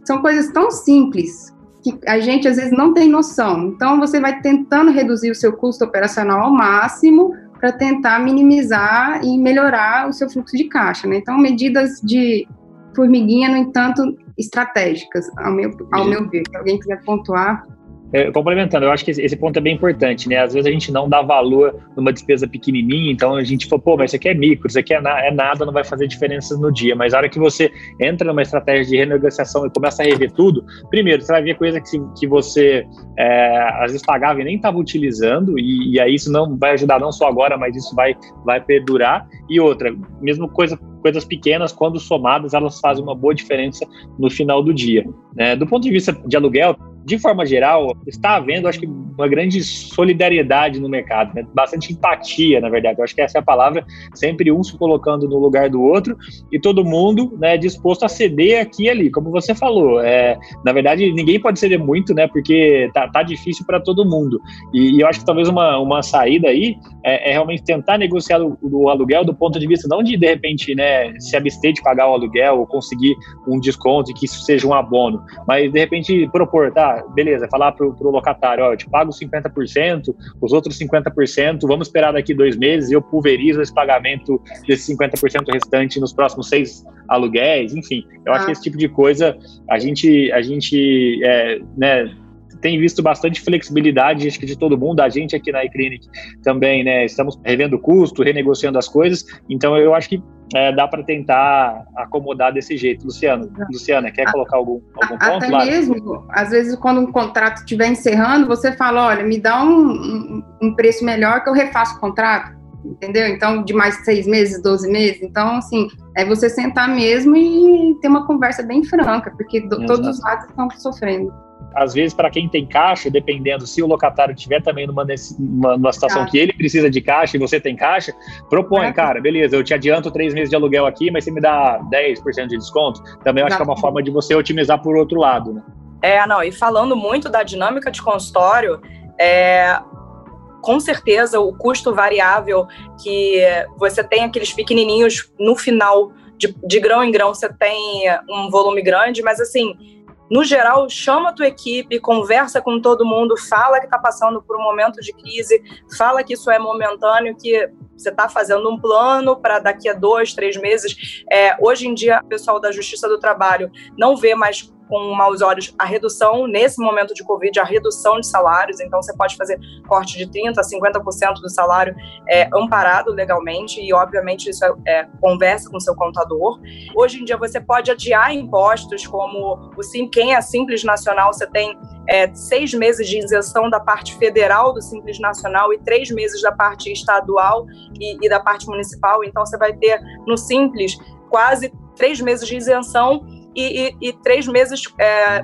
são coisas tão simples que a gente às vezes não tem noção. Então, você vai tentando reduzir o seu custo operacional ao máximo para tentar minimizar e melhorar o seu fluxo de caixa. Né? Então, medidas de formiguinha, no entanto, estratégicas, ao meu, ao meu ver. Se alguém quiser pontuar. É, complementando, eu acho que esse ponto é bem importante, né? Às vezes a gente não dá valor numa despesa pequenininha, então a gente fala, pô, mas isso aqui é micro, isso aqui é, na, é nada, não vai fazer diferença no dia. Mas a hora que você entra numa estratégia de renegociação e começa a rever tudo, primeiro, você vai ver coisa que, que você é, às vezes pagava e nem estava utilizando, e, e aí isso não vai ajudar não só agora, mas isso vai, vai perdurar. E outra, mesmo coisa coisas pequenas, quando somadas, elas fazem uma boa diferença no final do dia. Né? Do ponto de vista de aluguel, de forma geral, está havendo, acho que, uma grande solidariedade no mercado, né? bastante empatia, na verdade. Eu acho que essa é a palavra, sempre um se colocando no lugar do outro e todo mundo né, disposto a ceder aqui e ali, como você falou. É, na verdade, ninguém pode ceder muito, né? Porque tá, tá difícil para todo mundo. E, e, eu acho que talvez uma, uma saída aí é, é realmente tentar negociar o, o, aluguel do ponto de vista não de, de repente, né, se abster de pagar o aluguel ou conseguir um desconto e que isso seja um abono, mas de repente propor, tá? Beleza, falar para o locatário, ó, eu te pago 50%, os outros 50%, vamos esperar daqui dois meses e eu pulverizo esse pagamento desse 50% restante nos próximos seis aluguéis, enfim, eu ah. acho que esse tipo de coisa a gente, a gente é, né, tem visto bastante flexibilidade, acho que de todo mundo, a gente aqui na iClinic também, né? Estamos revendo custo, renegociando as coisas, então eu acho que é, dá para tentar acomodar desse jeito. Luciano, Luciana, quer colocar algum, algum ponto? Até mesmo, às vezes, quando um contrato estiver encerrando, você fala, olha, me dá um, um, preço melhor que eu refaço o contrato entendeu? Então, de mais seis meses, 12 meses. Então, assim, é você sentar mesmo e ter uma conversa bem franca, porque do, todos os lados estão sofrendo às vezes, para quem tem caixa, dependendo, se o locatário tiver também numa, numa, numa situação que ele precisa de caixa e você tem caixa, propõe, cara, beleza, eu te adianto três meses de aluguel aqui, mas você me dá 10% de desconto. Também acho que é uma forma de você otimizar por outro lado, né? É, não, e falando muito da dinâmica de consultório, é, com certeza o custo variável que você tem aqueles pequenininhos no final de, de grão em grão você tem um volume grande, mas assim no geral, chama a tua equipe, conversa com todo mundo, fala que está passando por um momento de crise, fala que isso é momentâneo, que você está fazendo um plano para daqui a dois, três meses. É, hoje em dia, o pessoal da Justiça do Trabalho não vê mais com maus olhos a redução, nesse momento de Covid, a redução de salários. Então, você pode fazer corte de 30% a 50% do salário é, amparado legalmente, e, obviamente, isso é, é, conversa com seu contador. Hoje em dia, você pode adiar impostos, como o Sim, quem é Simples Nacional, você tem é, seis meses de isenção da parte federal do Simples Nacional e três meses da parte estadual e, e da parte municipal. Então, você vai ter no Simples quase três meses de isenção e, e, e três meses é,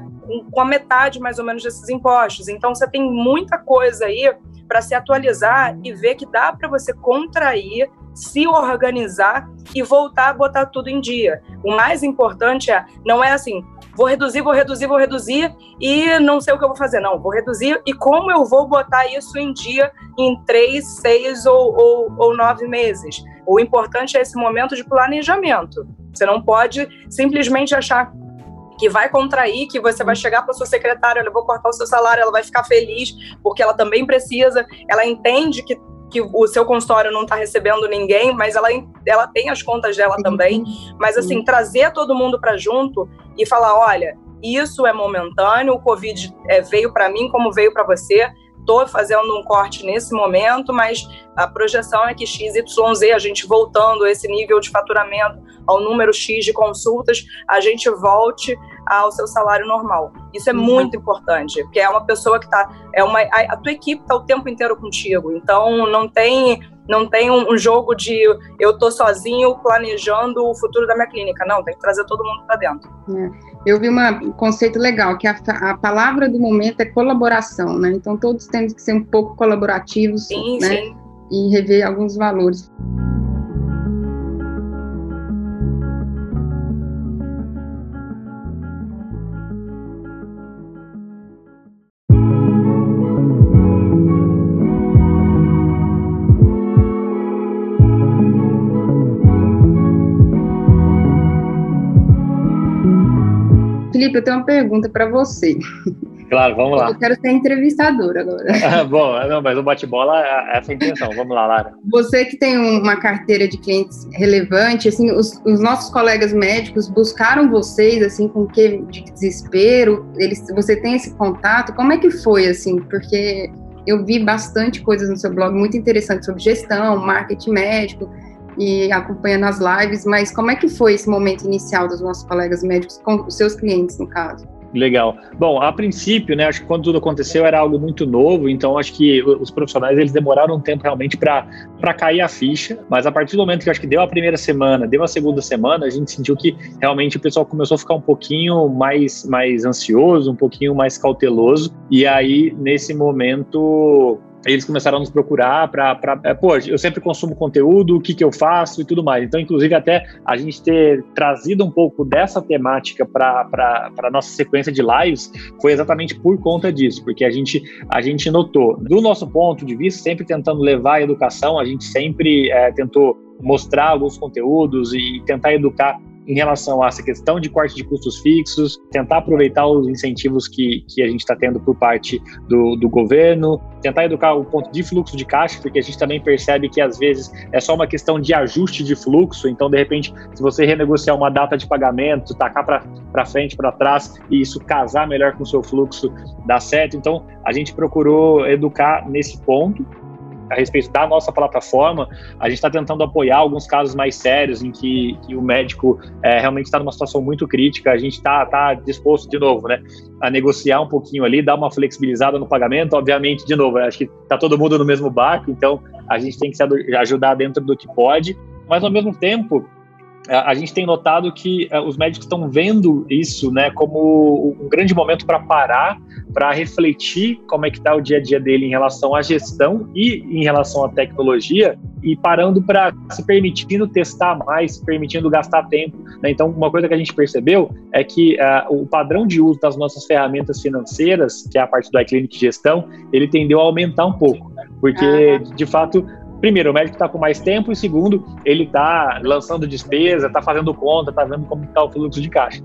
com a metade mais ou menos desses impostos. Então você tem muita coisa aí para se atualizar e ver que dá para você contrair, se organizar e voltar a botar tudo em dia. O mais importante é não é assim, vou reduzir, vou reduzir, vou reduzir e não sei o que eu vou fazer. Não, vou reduzir e como eu vou botar isso em dia em três, seis ou, ou, ou nove meses. O importante é esse momento de planejamento. Você não pode simplesmente achar que vai contrair, que você vai chegar para sua secretária, eu vou cortar o seu salário, ela vai ficar feliz, porque ela também precisa, ela entende que, que o seu consultório não está recebendo ninguém, mas ela, ela tem as contas dela também. Mas, assim, trazer todo mundo para junto e falar: olha, isso é momentâneo, o Covid é, veio para mim como veio para você, estou fazendo um corte nesse momento, mas a projeção é que XYZ, a gente voltando esse nível de faturamento, ao número X de consultas, a gente volte ao seu salário normal. Isso é uhum. muito importante, porque é uma pessoa que está, é uma, a, a tua equipe está o tempo inteiro contigo, então não tem não tem um, um, jogo de eu tô sozinho planejando o futuro da minha clínica. Não, tem que trazer todo mundo para dentro. É. Eu vi uma, um conceito legal, que a, a, palavra do momento é colaboração, né? Então todos temos que ser um pouco colaborativos, sim, né? Sim. E rever alguns valores. Felipe, eu tenho uma pergunta para você. Claro, vamos lá. Eu quero ser entrevistadora agora. Bom, não, mas o bate-bola é essa a intenção. Vamos lá, Lara. Você que tem uma carteira de clientes relevante, assim, os, os nossos colegas médicos buscaram vocês, assim, com que de desespero? Eles, você tem esse contato? Como é que foi, assim? Porque eu vi bastante coisas no seu blog muito interessantes sobre gestão, marketing médico e acompanhando as lives, mas como é que foi esse momento inicial dos nossos colegas médicos com os seus clientes, no caso? Legal. Bom, a princípio, né, acho que quando tudo aconteceu era algo muito novo, então acho que os profissionais eles demoraram um tempo realmente para cair a ficha, mas a partir do momento que acho que deu a primeira semana, deu a segunda semana, a gente sentiu que realmente o pessoal começou a ficar um pouquinho mais, mais ansioso, um pouquinho mais cauteloso, e aí nesse momento eles começaram a nos procurar para, é, pô, eu sempre consumo conteúdo, o que, que eu faço e tudo mais. Então, inclusive, até a gente ter trazido um pouco dessa temática para a nossa sequência de lives foi exatamente por conta disso, porque a gente, a gente notou, do nosso ponto de vista, sempre tentando levar a educação, a gente sempre é, tentou mostrar alguns conteúdos e tentar educar em relação a essa questão de corte de custos fixos, tentar aproveitar os incentivos que, que a gente está tendo por parte do, do governo, tentar educar o ponto de fluxo de caixa, porque a gente também percebe que às vezes é só uma questão de ajuste de fluxo, então de repente, se você renegociar uma data de pagamento, tacar para frente, para trás, e isso casar melhor com o seu fluxo, dá certo. Então a gente procurou educar nesse ponto a respeito da nossa plataforma, a gente está tentando apoiar alguns casos mais sérios em que, que o médico é, realmente está numa situação muito crítica. A gente está tá disposto, de novo, né, a negociar um pouquinho ali, dar uma flexibilizada no pagamento. Obviamente, de novo, acho que está todo mundo no mesmo barco, então a gente tem que se ajudar dentro do que pode, mas ao mesmo tempo a gente tem notado que uh, os médicos estão vendo isso né, como um grande momento para parar, para refletir como é que está o dia a dia dele em relação à gestão e em relação à tecnologia e parando para se permitindo testar mais, se permitindo gastar tempo. Né? Então, uma coisa que a gente percebeu é que uh, o padrão de uso das nossas ferramentas financeiras, que é a parte do iClinic Gestão, ele tendeu a aumentar um pouco, porque, de fato, primeiro, o médico está com mais tempo, e segundo, ele está lançando despesa, está fazendo conta, está vendo como está o fluxo de caixa.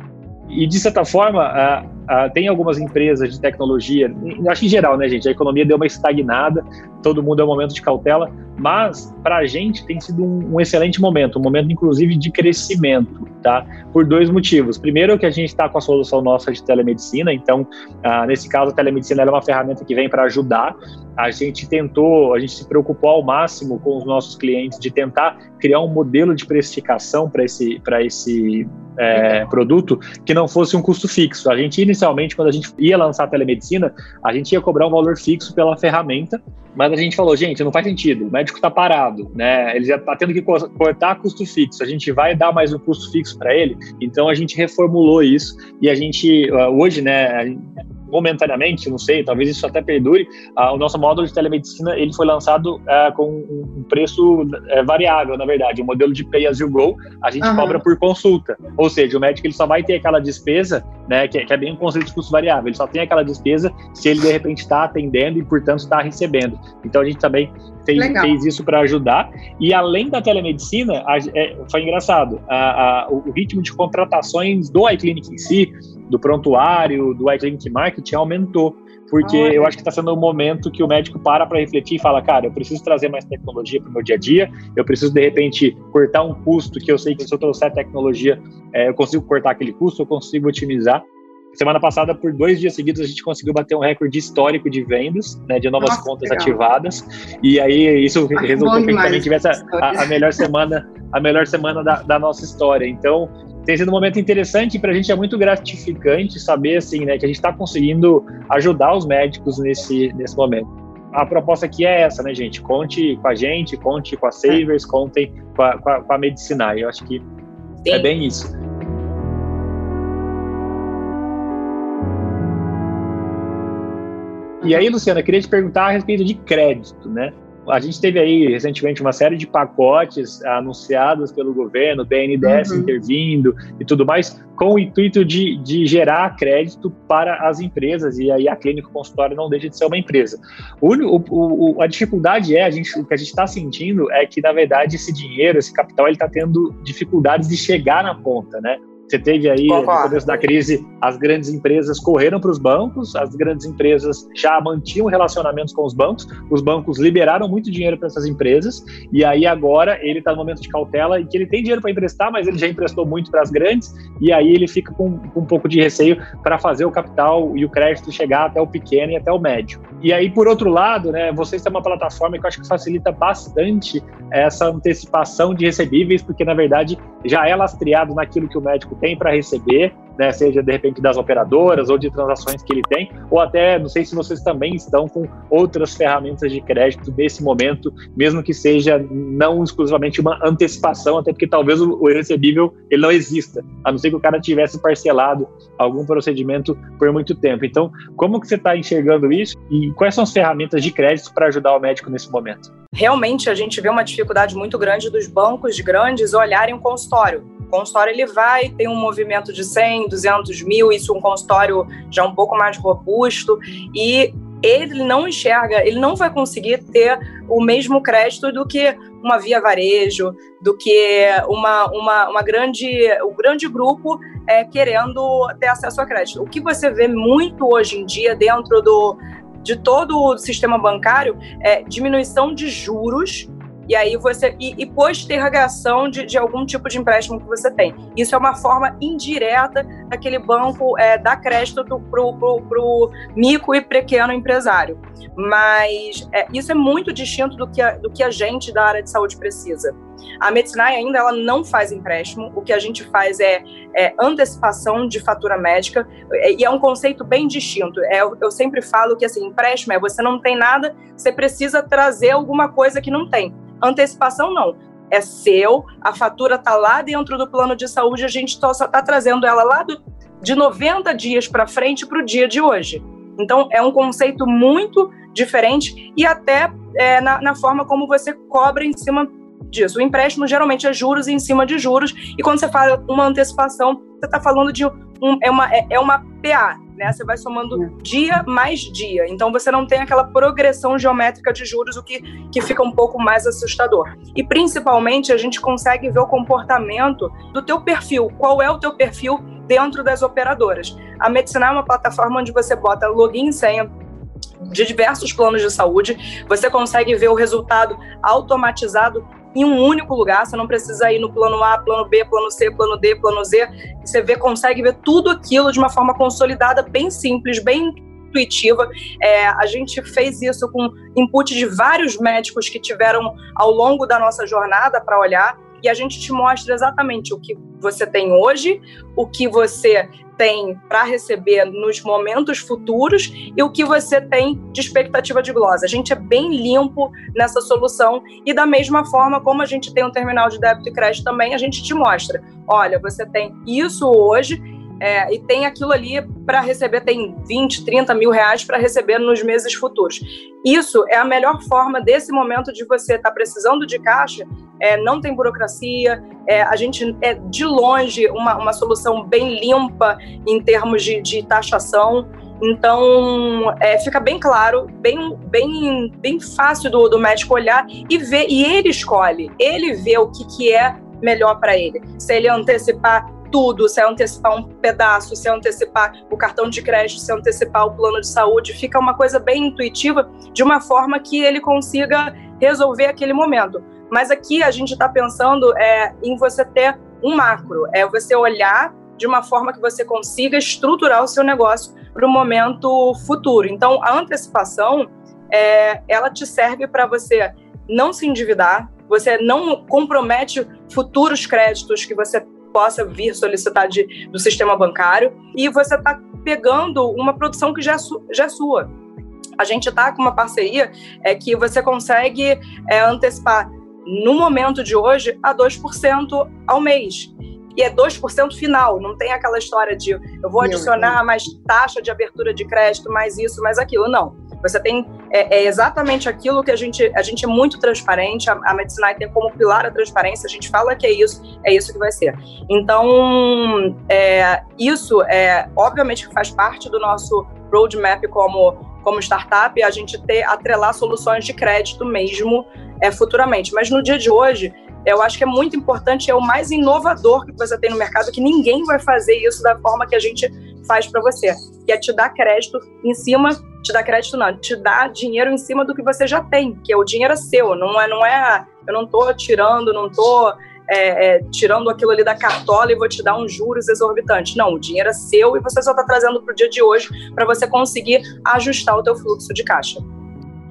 E, de certa forma, uh, tem algumas empresas de tecnologia, acho que em geral, né, gente? A economia deu uma estagnada, todo mundo é um momento de cautela, mas para a gente tem sido um, um, excelente momento, um momento, inclusive, de crescimento, tá? Por dois motivos. Primeiro, que a gente está com a solução nossa de telemedicina, então, uh, nesse caso, a telemedicina é uma ferramenta que vem para ajudar. A gente tentou, a gente se preocupou ao máximo com os nossos clientes de tentar criar um modelo de precificação para esse, esse é, produto que não fosse um custo fixo. A gente, inicialmente, quando a gente ia lançar a telemedicina, a gente ia cobrar um valor fixo pela ferramenta, mas a gente falou, gente, não faz sentido, o médico está parado, né? Ele já está tendo que cortar custo fixo, a gente vai dar mais um custo fixo para ele, então a gente reformulou isso e a gente, uh, hoje, né, momentaneamente, não sei, talvez isso até perdure, uh, o nosso módulo de telemedicina ele foi lançado uh, com um preço uh, variável, na verdade, um modelo de pay as you go, a gente uhum. cobra por consulta, ou seja, o médico ele só vai ter aquela despesa, né, que, que, é bem um conceito de custo variável, ele só tem aquela despesa se ele de repente está atendendo e portanto está recebendo. Então a gente também fez, fez isso para ajudar e além da telemedicina, a, é, foi engraçado, a, a, o ritmo de contratações do iClinic em si do prontuário, do iClinic Marketing aumentou. Porque eu acho que está sendo um momento que o médico para para refletir e fala, cara, eu preciso trazer mais tecnologia para o meu dia a dia, eu preciso, de repente, cortar um custo que eu sei que se eu trouxer tecnologia, é, eu consigo cortar aquele custo, eu consigo otimizar. Semana passada, por dois dias seguidos, a gente conseguiu bater um recorde histórico de vendas, né, de novas Nossa, contas legal. ativadas. E aí isso ah, resultou que a gente também tivesse a, a, melhor semana, a melhor semana da, da nossa história. Então, tem sido um momento interessante para a gente é muito gratificante saber assim, né, que a gente está conseguindo ajudar os médicos nesse, nesse momento. A proposta aqui é essa, né, gente? Conte com a gente, conte com a Savers, contem com a, com a, com a Medicinai. Eu acho que Sim. é bem isso. E aí, Luciana, queria te perguntar a respeito de crédito, né? a gente teve aí recentemente uma série de pacotes anunciados pelo governo, BNDES uhum. intervindo e tudo mais, com o intuito de, de gerar crédito para as empresas, e aí a clínica consultório não deixa de ser uma empresa. O, o, o, a dificuldade é, a gente, o que a gente está sentindo é que, na verdade, esse dinheiro, esse capital, ele está tendo dificuldades de chegar na ponta, né? Você teve aí, Concordo. no começo da crise, as grandes empresas correram para os bancos, as grandes empresas já mantinham relacionamentos com os bancos, os bancos liberaram muito dinheiro para essas empresas, e aí agora ele está no momento de cautela e que ele tem dinheiro para emprestar, mas ele já emprestou muito para as grandes, e aí ele fica com, com um pouco de receio para fazer o capital e o crédito chegar até o pequeno e até o médio. E aí, por outro lado, né, vocês têm uma plataforma que eu acho que facilita bastante essa antecipação de recebíveis, porque na verdade já é lastreado naquilo que o médico tem para receber, né, seja de repente das operadoras ou de transações que ele tem, ou até, não sei se vocês também estão com outras ferramentas de crédito nesse momento, mesmo que seja não exclusivamente uma antecipação, até porque talvez o, recebível ele não exista, a não ser que o cara tivesse parcelado algum procedimento por muito tempo. Então, como que você está enxergando isso e quais são as ferramentas de crédito para ajudar o médico nesse momento? Realmente, a gente vê uma dificuldade muito grande dos bancos de grandes olharem o consultório consultório ele vai, tem um movimento de 100, 200 mil, isso um consultório já um pouco mais robusto, e ele não enxerga, ele não vai conseguir ter o mesmo crédito do que uma via varejo, do que uma, uma, uma grande, um grande grupo é, querendo ter acesso a crédito. O que você vê muito hoje em dia dentro do, de todo o sistema bancário é diminuição de juros e aí você. E, e postergação de, de algum tipo de empréstimo que você tem. Isso é uma forma indireta daquele banco é, dar crédito para o micro e pequeno empresário. Mas é, isso é muito distinto do que, a, do que a gente da área de saúde precisa. A Medicinai ainda ela não faz empréstimo, o que a gente faz é, é antecipação de fatura médica, é, e é um conceito bem distinto. É, eu sempre falo que assim, empréstimo é você não tem nada, você precisa trazer alguma coisa que não tem. Antecipação não. É seu, a fatura está lá dentro do plano de saúde, a gente só está trazendo ela lá do, de 90 dias para frente para o dia de hoje. Então, é um conceito muito diferente e até é, na, na, forma como você cobra em cima disso. O empréstimo geralmente é juros em cima de juros, e quando você fala uma antecipação, você está falando de um, é, uma, é, é uma PA, né? Você vai somando é. dia mais dia. Então você não tem aquela progressão geométrica de juros, o que, que fica um pouco mais assustador. E principalmente a gente consegue ver o comportamento do teu perfil. Qual é o teu perfil dentro das operadoras? A Medicinal é uma plataforma onde você bota login e senha de diversos planos de saúde, você consegue ver o resultado automatizado em um único lugar, você não precisa ir no plano A, plano B, plano C, plano D, plano Z, você vê, consegue ver tudo aquilo de uma forma consolidada, bem simples, bem intuitiva. É, a gente fez isso com input de vários médicos que tiveram ao longo da nossa jornada para olhar e a gente te mostra exatamente o que você tem hoje, o que você tem para receber nos momentos futuros e o que você tem de expectativa de glosa. A gente é bem limpo nessa solução e da mesma forma como a gente tem um terminal de débito e crédito também, a gente te mostra, olha, você tem isso hoje é, e tem aquilo ali para receber, tem 20, 30 mil reais para receber nos meses futuros. Isso é a melhor forma desse momento de você estar tá precisando de caixa, é, não tem burocracia, é, a gente é de longe uma, uma solução bem limpa em termos de, de taxação. Então, é, fica bem claro, bem, bem, bem fácil do, do médico olhar e ver, e ele escolhe, ele vê o que, que é melhor para ele. Se ele antecipar tudo, se é antecipar um pedaço, se é antecipar o cartão de crédito, se é antecipar o plano de saúde, fica uma coisa bem intuitiva, de uma forma que ele consiga resolver aquele momento. Mas aqui a gente está pensando é, em você ter um macro, é você olhar de uma forma que você consiga estruturar o seu negócio para o momento futuro. Então, a antecipação, é, ela te serve para você não se endividar, você não compromete futuros créditos que você possa vir solicitar de, do sistema bancário e você está pegando uma produção que já é, já é sua. A gente está com uma parceria é, que você consegue é, antecipar no momento de hoje a 2% ao mês. E é 2% final, não tem aquela história de eu vou adicionar mais taxa de abertura de crédito, mais isso, mais aquilo. Não você tem é, é, exatamente aquilo que a gente a gente é muito transparente. A, a Medicinai tem como pilar a transparência. A gente fala que é isso, é isso que vai ser. Então, é, isso é obviamente que faz parte do nosso roadmap como como startup, a gente ter atrelar soluções de crédito mesmo é, futuramente. Mas no dia de hoje, eu acho que é muito importante, é o mais inovador que você tem no mercado, que ninguém vai fazer isso da forma que a gente faz para você, que é te dar crédito em cima, te dar crédito não, te dar dinheiro em cima do que você já tem, que é o dinheiro é seu, não é, não é, eu não tô tirando, não tô é, é, tirando aquilo ali da cartola e vou te dar uns juros exorbitantes. Não, o dinheiro é seu e você só está trazendo para o dia de hoje para você conseguir ajustar o teu fluxo de caixa.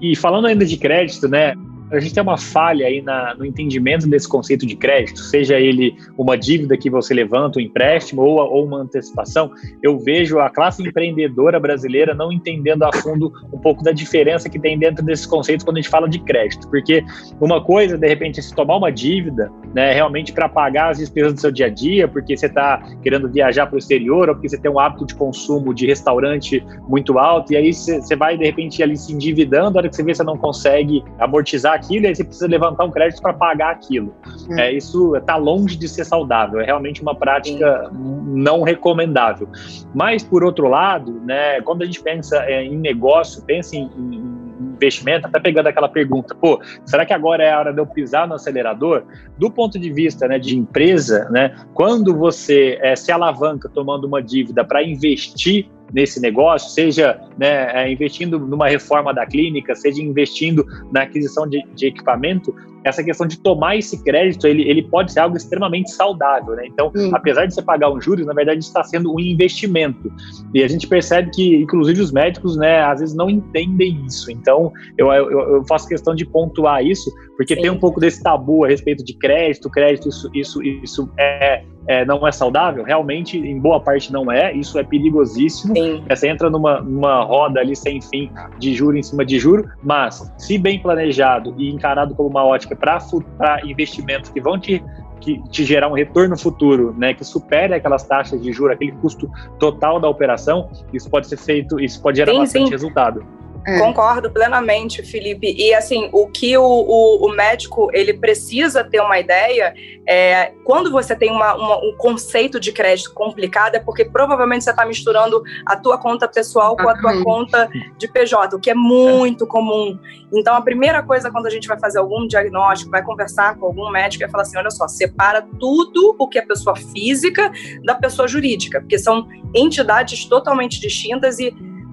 E falando ainda de crédito, né? A gente tem uma falha aí na, no entendimento desse conceito de crédito, seja ele uma dívida que você levanta, um empréstimo ou, ou uma antecipação, eu vejo a classe empreendedora brasileira não entendendo a fundo um pouco da diferença que tem dentro desses conceitos quando a gente fala de crédito, porque uma coisa, de repente, é se tomar uma dívida, né, realmente para pagar as despesas do seu dia a dia, porque você está querendo viajar para o exterior ou porque você tem um hábito de consumo de restaurante muito alto, e aí você vai, de repente, ali se endividando, a hora que você vê, você não consegue amortizar aquilo e aí você precisa levantar um crédito para pagar aquilo. Hum. É, isso está longe de ser saudável, é realmente uma prática não recomendável. Mas, por outro lado, né, quando a gente pensa é, em negócio, pensa em, em investimento, até pegando aquela pergunta, pô, será que agora é a hora de eu pisar no acelerador? Do ponto de vista né, de empresa, né, quando você é, se alavanca tomando uma dívida para investir nesse negócio, seja né, é, investindo numa reforma da clínica, seja investindo na aquisição de, de, equipamento, essa questão de tomar esse crédito, ele, ele pode ser algo extremamente saudável, né? Então, hum. apesar de você pagar um juros, na verdade está sendo um investimento. E a gente percebe que, inclusive, os médicos, né, às vezes não entendem isso. Então, eu, eu, eu faço questão de pontuar isso, porque Sim. tem um pouco desse tabu a respeito de crédito, crédito, isso, isso, isso é, é, não é saudável? Realmente, em boa parte não é, isso é perigosíssimo. Sim. Você entra numa, numa roda ali sem fim de juro em cima de juro, mas se bem planejado e encarado como uma ótica para investimentos que vão te que te gerar um retorno futuro, né, que supere aquelas taxas de juros, aquele custo total da operação, isso pode ser feito, isso pode gerar sim, bastante sim. resultado. É. Concordo plenamente, Felipe. E assim, o que o, o, o, médico ele precisa ter uma ideia é quando você tem uma, uma, um conceito de crédito complicado, é porque provavelmente você está misturando a tua conta pessoal com a tua conta de PJ, o que é muito é. comum. Então, a primeira coisa quando a gente vai fazer algum diagnóstico, vai conversar com algum médico, é falar assim: olha só, separa tudo o que é pessoa física da pessoa jurídica, porque são entidades totalmente distintas e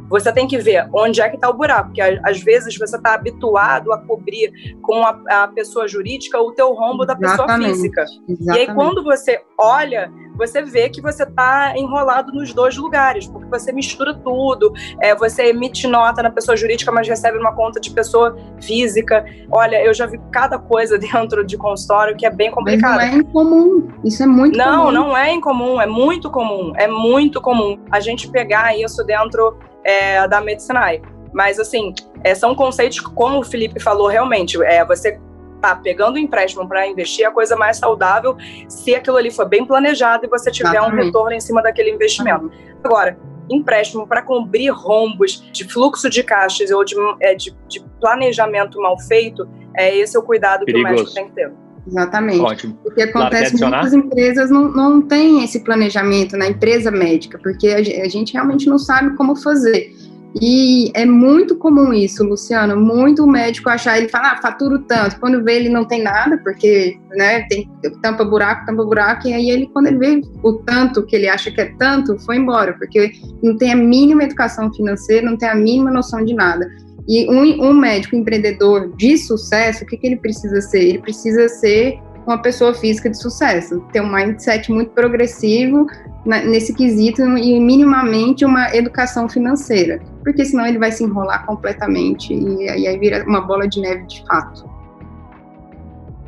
você tem que ver onde é que está o buraco, porque às vezes você está habituado a cobrir com a, a, pessoa jurídica o teu rombo da pessoa física. Exatamente. E aí quando você olha, você vê que você está enrolado nos dois lugares, porque você mistura tudo, é, você emite nota na pessoa jurídica, mas recebe uma conta de pessoa física. Olha, eu já vi cada coisa dentro de consultório que é bem complicado. Mas não é incomum, isso é muito não, comum. Não, não é incomum, é muito comum, é muito comum a gente pegar isso dentro é, da Medicinai. Mas, assim, é, são conceitos, como o Felipe falou, realmente, é, você tá pegando empréstimo para investir, a coisa mais saudável se aquilo ali for bem planejado e você tiver Exatamente. um retorno em cima daquele investimento. Agora, empréstimo para cobrir rombos de fluxo de caixas ou de, é, de, de, planejamento mal feito, é esse é o cuidado Perigoso. que o médico tem que ter. Exatamente. Ótimo. Porque acontece que muitas empresas não, não têm esse planejamento na empresa médica, porque a gente realmente não sabe como fazer. E é muito comum isso, Luciano. Muito médico achar, ele fala, ah, faturo tanto. Quando vê, ele não tem nada, porque né, tem tampa buraco, tampa buraco, e aí ele, quando ele vê o tanto que ele acha que é tanto, foi embora, porque não tem a mínima educação financeira, não tem a mínima noção de nada. E um, um médico empreendedor de sucesso, o que, que ele precisa ser? Ele precisa ser uma pessoa física de sucesso, ter um mindset muito progressivo nesse quesito e minimamente uma educação financeira, porque senão ele vai se enrolar completamente e aí vira uma bola de neve de fato.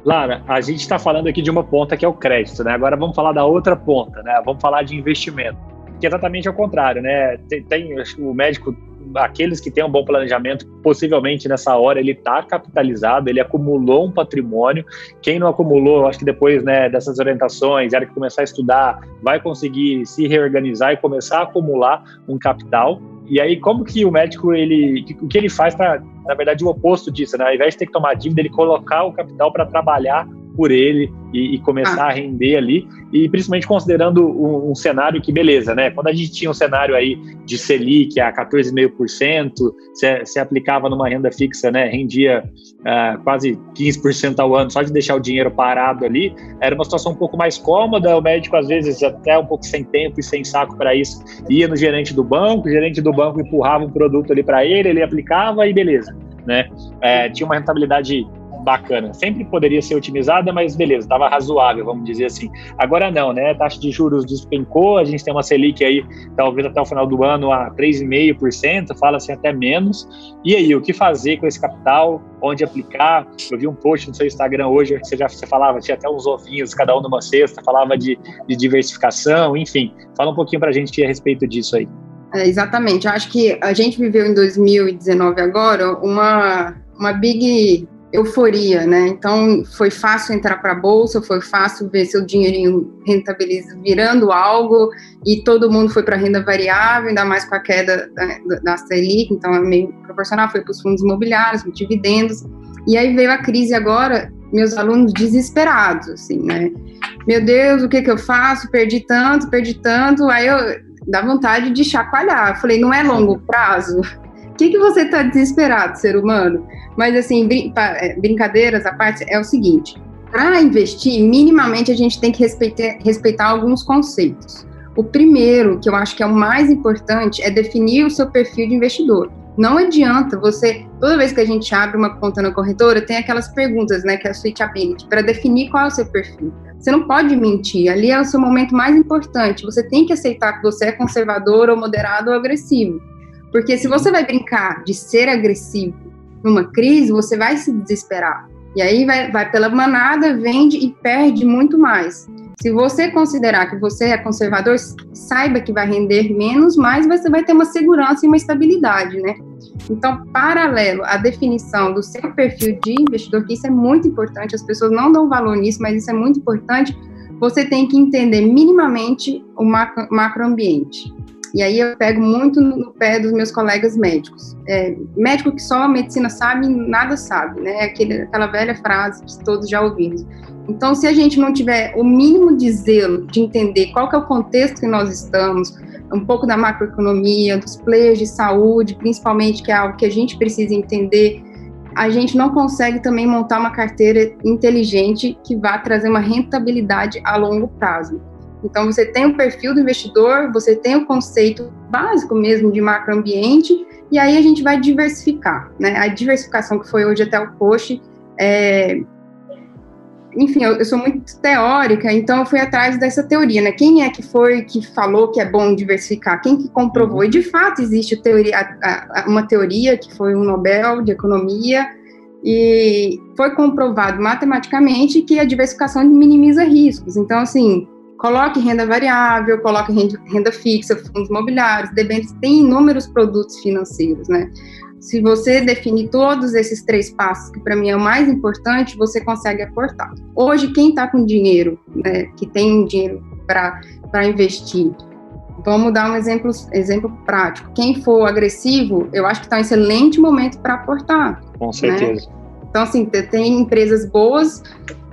Lara, a gente está falando aqui de uma ponta que é o crédito, né? Agora vamos falar da outra ponta, né? Vamos falar de investimento, que é exatamente ao contrário, né? Tem, tem o médico aqueles que têm um bom planejamento, possivelmente nessa hora ele está capitalizado, ele acumulou um patrimônio. Quem não acumulou, acho que depois né, dessas orientações, era que começar a estudar, vai conseguir se reorganizar e começar a acumular um capital. E aí, como que o médico, ele, o que ele faz para, na verdade, o oposto disso, né? Ao invés de ter que tomar dívida, ele colocar o capital para trabalhar por ele e, e começar ah. a render ali, e principalmente considerando um, um, cenário que, beleza, né? Quando a gente tinha um cenário aí de Selic a 14,5%, se, se aplicava numa renda fixa, né? Rendia uh, quase 15% ao ano, só de deixar o dinheiro parado ali, era uma situação um pouco mais cômoda, o médico às vezes até um pouco sem tempo e sem saco para isso, ia no gerente do banco, o gerente do banco empurrava um produto ali para ele, ele aplicava e beleza, né? É, tinha uma rentabilidade bacana. Sempre poderia ser otimizada, mas beleza, estava razoável, vamos dizer assim. Agora não, né? A taxa de juros despencou, a gente tem uma Selic aí, talvez até o final do ano, a 3,5%, fala-se até menos. E aí, o que fazer com esse capital? Onde aplicar? Eu vi um post no seu Instagram hoje, que você já você falava, tinha até uns ovinhos, cada um numa cesta, falava de, de diversificação, enfim. Fala um pouquinho para a gente a respeito disso aí. É, exatamente. Eu acho que a gente viveu em 2019 agora uma, uma big euforia, né? Então foi fácil entrar para a bolsa, foi fácil ver seu dinheirinho rentabilizando, virando algo, e todo mundo foi para renda variável, ainda mais com a queda da, da Selic, então é meio proporcional, foi para os fundos imobiliários, dividendos. E aí veio a crise agora, meus alunos desesperados, assim, né? Meu Deus, o que que eu faço? Perdi tanto, perdi tanto. Aí eu dá vontade de chacoalhar. Falei, não é longo prazo? Que, que você está desesperado, ser humano? Mas, assim, brin é, brincadeiras à parte, é o seguinte: para investir, minimamente a gente tem que respeitar, respeitar alguns conceitos. O primeiro, que eu acho que é o mais importante, é definir o seu perfil de investidor. Não adianta você, toda vez que a gente abre uma conta na corretora, tem aquelas perguntas, né, que é a suitability, para definir qual é o seu perfil. Você não pode mentir, ali é o seu momento mais importante. Você tem que aceitar que você é conservador ou moderado ou agressivo. Porque se você vai brincar de ser agressivo numa crise, você vai se desesperar. E aí vai, vai pela manada, vende e perde muito mais. Se você considerar que você é conservador, saiba que vai render menos, mas você vai ter uma segurança e uma estabilidade, né? Então, paralelo à definição do seu perfil de investidor, que isso é muito importante, as pessoas não dão valor nisso, mas isso é muito importante, você tem que entender minimamente o macro, macroambiente. E aí eu pego muito no pé dos meus colegas médicos. É, médico que só a medicina sabe, nada sabe, né? Aquele, aquela velha frase que todos já ouvimos. Então, se a gente não tiver o mínimo de zelo de entender qual que é o contexto que nós estamos, um pouco da macroeconomia, dos players de saúde, principalmente, que é algo que a gente precisa entender, a gente não consegue também montar uma carteira inteligente que vá trazer uma rentabilidade a longo prazo. Então, você tem o perfil do investidor, você tem o conceito básico mesmo de macroambiente, e aí a gente vai diversificar. Né? A diversificação que foi hoje até o post, é... enfim, eu, eu, sou muito teórica, então eu fui atrás dessa teoria. Né? Quem é que foi que falou que é bom diversificar? Quem que comprovou? E de fato existe teoria, uma teoria que foi um Nobel de Economia, e foi comprovado matematicamente que a diversificação minimiza riscos. Então, assim, Coloque renda variável, coloque renda, renda fixa, fundos imobiliários, debêntures, tem inúmeros produtos financeiros, né? Se você definir todos esses três passos, que para mim é o mais importante, você consegue aportar. Hoje, quem está com dinheiro, né, que tem dinheiro para investir, vamos dar um exemplo, exemplo prático. Quem for agressivo, eu acho que está um excelente momento para aportar. Com certeza. Né? Então, assim, tem empresas boas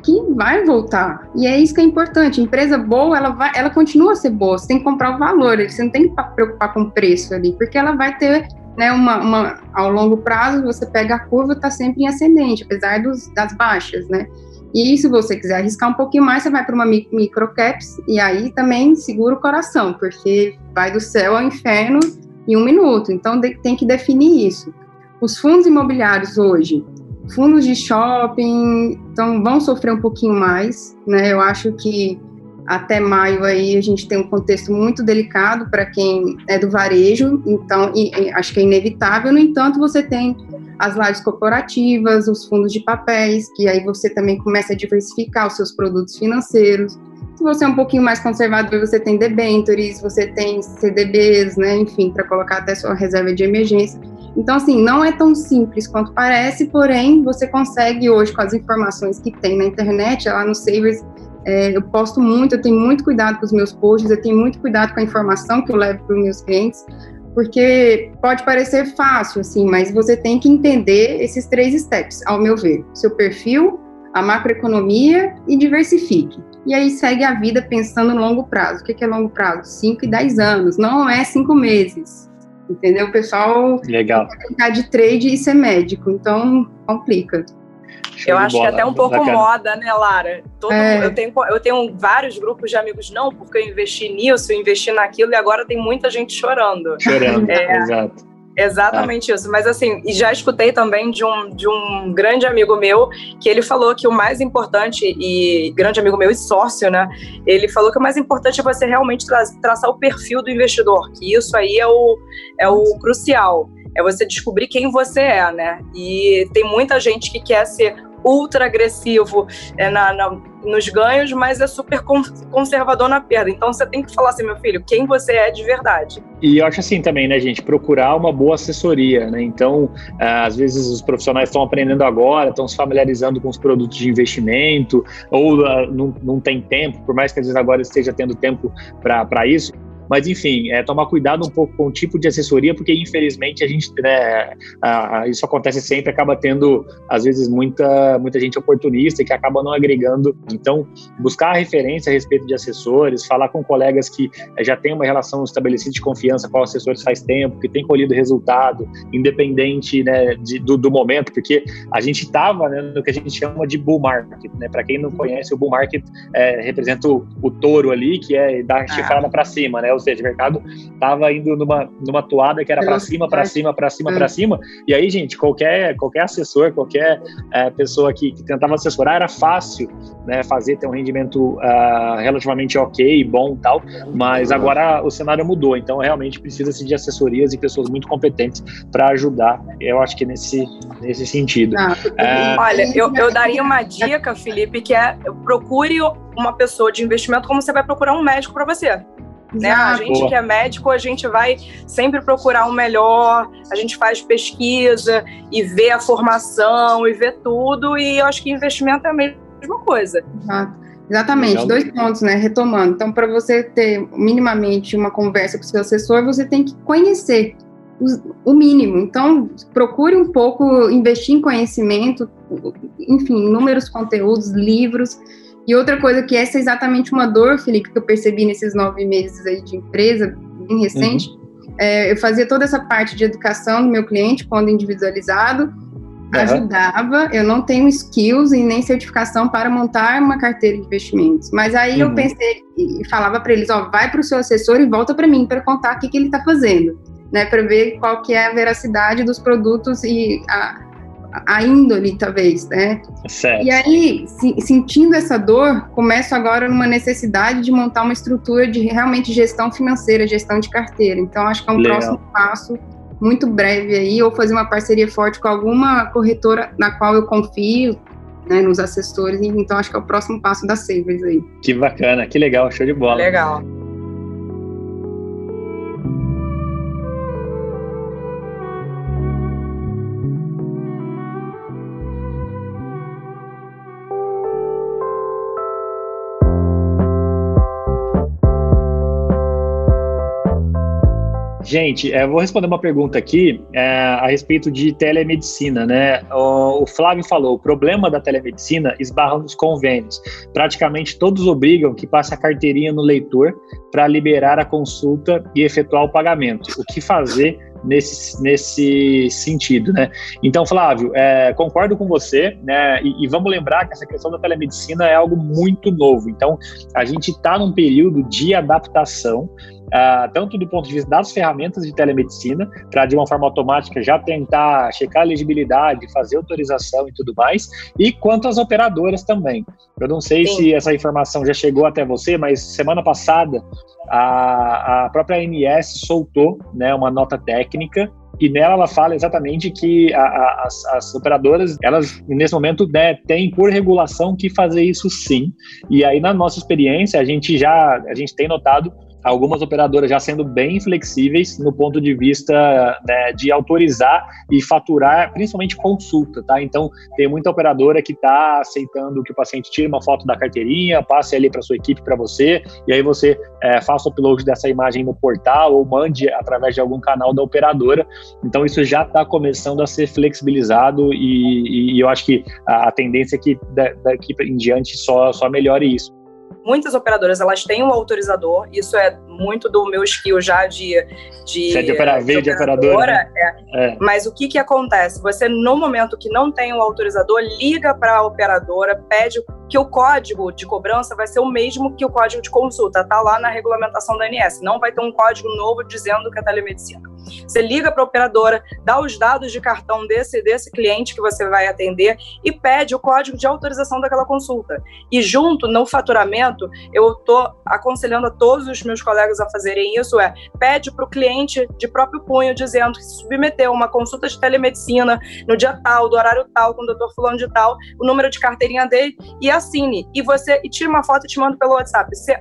que vai voltar. E é isso que é importante. Empresa boa, ela vai, ela continua a ser boa. Você tem que comprar o valor. Você não tem que preocupar com o preço ali, porque ela vai ter, né, uma, uma ao longo prazo, você pega a curva, está sempre em ascendente, apesar dos, das baixas, né? E se você quiser arriscar um pouquinho mais, você vai para uma microcaps e aí também segura o coração, porque vai do céu ao inferno em um minuto. Então tem que definir isso. Os fundos imobiliários hoje, Fundos de shopping, então vão sofrer um pouquinho mais, né? Eu acho que até maio aí a gente tem um contexto muito delicado para quem é do varejo, então e, e, acho que é inevitável. No entanto, você tem as lives corporativas, os fundos de papéis, que aí você também começa a diversificar os seus produtos financeiros. Se você é um pouquinho mais conservador, você tem debentures, você tem CDBs, né, enfim, para colocar até sua reserva de emergência. Então, assim, não é tão simples quanto parece, porém, você consegue hoje, com as informações que tem na internet, lá no Savers, é, eu posto muito, eu tenho muito cuidado com os meus posts, eu tenho muito cuidado com a informação que eu levo para os meus clientes, porque pode parecer fácil, assim, mas você tem que entender esses três steps, ao meu ver. Seu perfil, a macroeconomia e diversifique. E aí segue a vida pensando no longo prazo. O que é longo prazo? 5 e 10 anos, não é 5 meses. Entendeu? O pessoal Legal. ficar de trade e ser médico, então complica. eu acho bola, que é até um pouco bacana. moda, né, Lara? Todo, é. eu, tenho, eu tenho vários grupos de amigos, não, porque eu investi nisso, eu investi naquilo, e agora tem muita gente chorando. Chorando, é, exato. Exatamente isso. Mas assim, e já escutei também de um, de um grande amigo meu que ele falou que o mais importante, e grande amigo meu e sócio, né? Ele falou que o mais importante é você realmente tra traçar o perfil do investidor, que isso aí é o, é o crucial. É você descobrir quem você é, né? E tem muita gente que quer ser ultra agressivo é, na, na, nos ganhos, mas é super conservador na perda. Então você tem que falar assim, meu filho, quem você é de verdade. E eu acho assim também, né, gente, procurar uma boa assessoria, né? Então, ah, às vezes os profissionais estão aprendendo agora, estão se familiarizando com os produtos de investimento, ou uh, não, não tem tempo, por mais que às vezes agora esteja tendo tempo para isso mas, enfim, é tomar cuidado um pouco com o tipo de assessoria, porque, infelizmente, a gente, né, a, a, isso acontece sempre, acaba tendo, às vezes, muita, muita gente oportunista que acaba não agregando. Então, buscar referência a respeito de assessores, falar com colegas que é, já têm uma relação estabelecida de confiança com assessores faz tempo, que tem colhido resultado, independente né, de, do, do, momento, porque a gente estava né, no que a gente chama de bull market. Né? Para quem não conhece, o bull market é, representa o, o, touro ali, que é dar chifrada ah. para cima, né? Seja, o mercado estava indo numa, numa toada que era para cima, para cima, para cima, para cima. E aí, gente, qualquer, qualquer assessor, qualquer é, pessoa que, que, tentava assessorar era fácil né, fazer, ter um rendimento uh, relativamente ok, bom tal. Mas agora o cenário mudou, então realmente precisa-se de assessorias e pessoas muito competentes para ajudar. Eu acho que nesse, nesse sentido. Ah, é... Olha, eu, eu daria uma dica, Felipe, que é procure uma pessoa de investimento como você vai procurar um médico para você. Né? A gente Boa. que é médico, a gente vai sempre procurar um melhor, a gente faz pesquisa e vê a formação e vê tudo, e eu acho que investimento é a mesma coisa. Exato. Exatamente, Legal. dois pontos, né? Retomando. Então, para você ter minimamente uma conversa com o seu assessor, você tem que conhecer o mínimo. Então, procure um pouco investir em conhecimento, enfim, inúmeros conteúdos, livros, e outra coisa que essa é exatamente uma dor, Felipe, que eu percebi nesses nove meses aí de empresa, bem recente. Uhum. É, eu fazia toda essa parte de educação do meu cliente, quando individualizado, uhum. ajudava. Eu não tenho skills e nem certificação para montar uma carteira de investimentos. Mas aí uhum. eu pensei e falava para eles: ó, vai para o seu assessor e volta para mim para contar o que, que ele está fazendo, né? Para ver qual que é a veracidade dos produtos e a, a índole, talvez, né? Certo. E aí, se, sentindo essa dor, começo agora numa necessidade de montar uma estrutura de realmente gestão financeira, gestão de carteira. Então, acho que é um Legal. próximo passo muito breve aí, ou fazer uma parceria forte com alguma corretora na qual eu confio, né, nos assessores. Então, acho que é o próximo passo da Savers aí. Que bacana, que legal, show de bola. Legal. Gente, é, vou responder uma pergunta aqui é, a respeito de telemedicina, né? O, o, Flávio falou, o problema da telemedicina esbarra nos convênios. Praticamente todos obrigam que passe a carteirinha no leitor para liberar a consulta e efetuar o pagamento. O que fazer nesse, nesse sentido, né? Então, Flávio, é, concordo com você, né? E, e, vamos lembrar que essa questão da telemedicina é algo muito novo. Então, a gente está num período de adaptação uh, tanto do ponto de vista das ferramentas de telemedicina, para de uma forma automática já tentar checar a elegibilidade, fazer autorização e tudo mais, e quanto às operadoras também. Eu não sei Sim. se essa informação já chegou até você, mas semana passada a, a própria ANS soltou né, uma nota técnica e nela ela fala exatamente que a, a, as, as, operadoras, elas nesse momento né, têm por regulação que fazer isso sim. E aí na nossa experiência a gente já a gente tem notado algumas operadoras já sendo bem flexíveis no ponto de vista né, de autorizar e faturar, principalmente consulta, tá? Então, tem muita operadora que está aceitando que o paciente tire uma foto da carteirinha, passe ali para sua equipe, para você, e aí você é, faça o upload dessa imagem no portal ou mande através de algum canal da operadora, Então isso já está começando a ser flexibilizado e, e, eu acho que a, tendência é que daqui em diante só, só melhore isso muitas operadoras elas têm um autorizador, isso é muito do meu skill já de. de, é de, de, de operadora. Né? É. É. Mas o que, que acontece? Você, no momento que não tem um autorizador, liga para a operadora, pede que o código de cobrança vai ser o mesmo que o código de consulta, tá lá na regulamentação da ANS. Não vai ter um código novo dizendo que é telemedicina. Você liga para a operadora, dá os dados de cartão desse desse cliente que você vai atender e pede o código de autorização daquela consulta. E junto no faturamento, eu estou aconselhando a todos os meus colegas a fazerem isso é pede para o cliente de próprio punho dizendo que se submeteu uma consulta de telemedicina no dia tal, do horário tal, com o doutor fulano de tal, o número de carteirinha dele e assine. E você e tira uma foto e te manda pelo WhatsApp. Você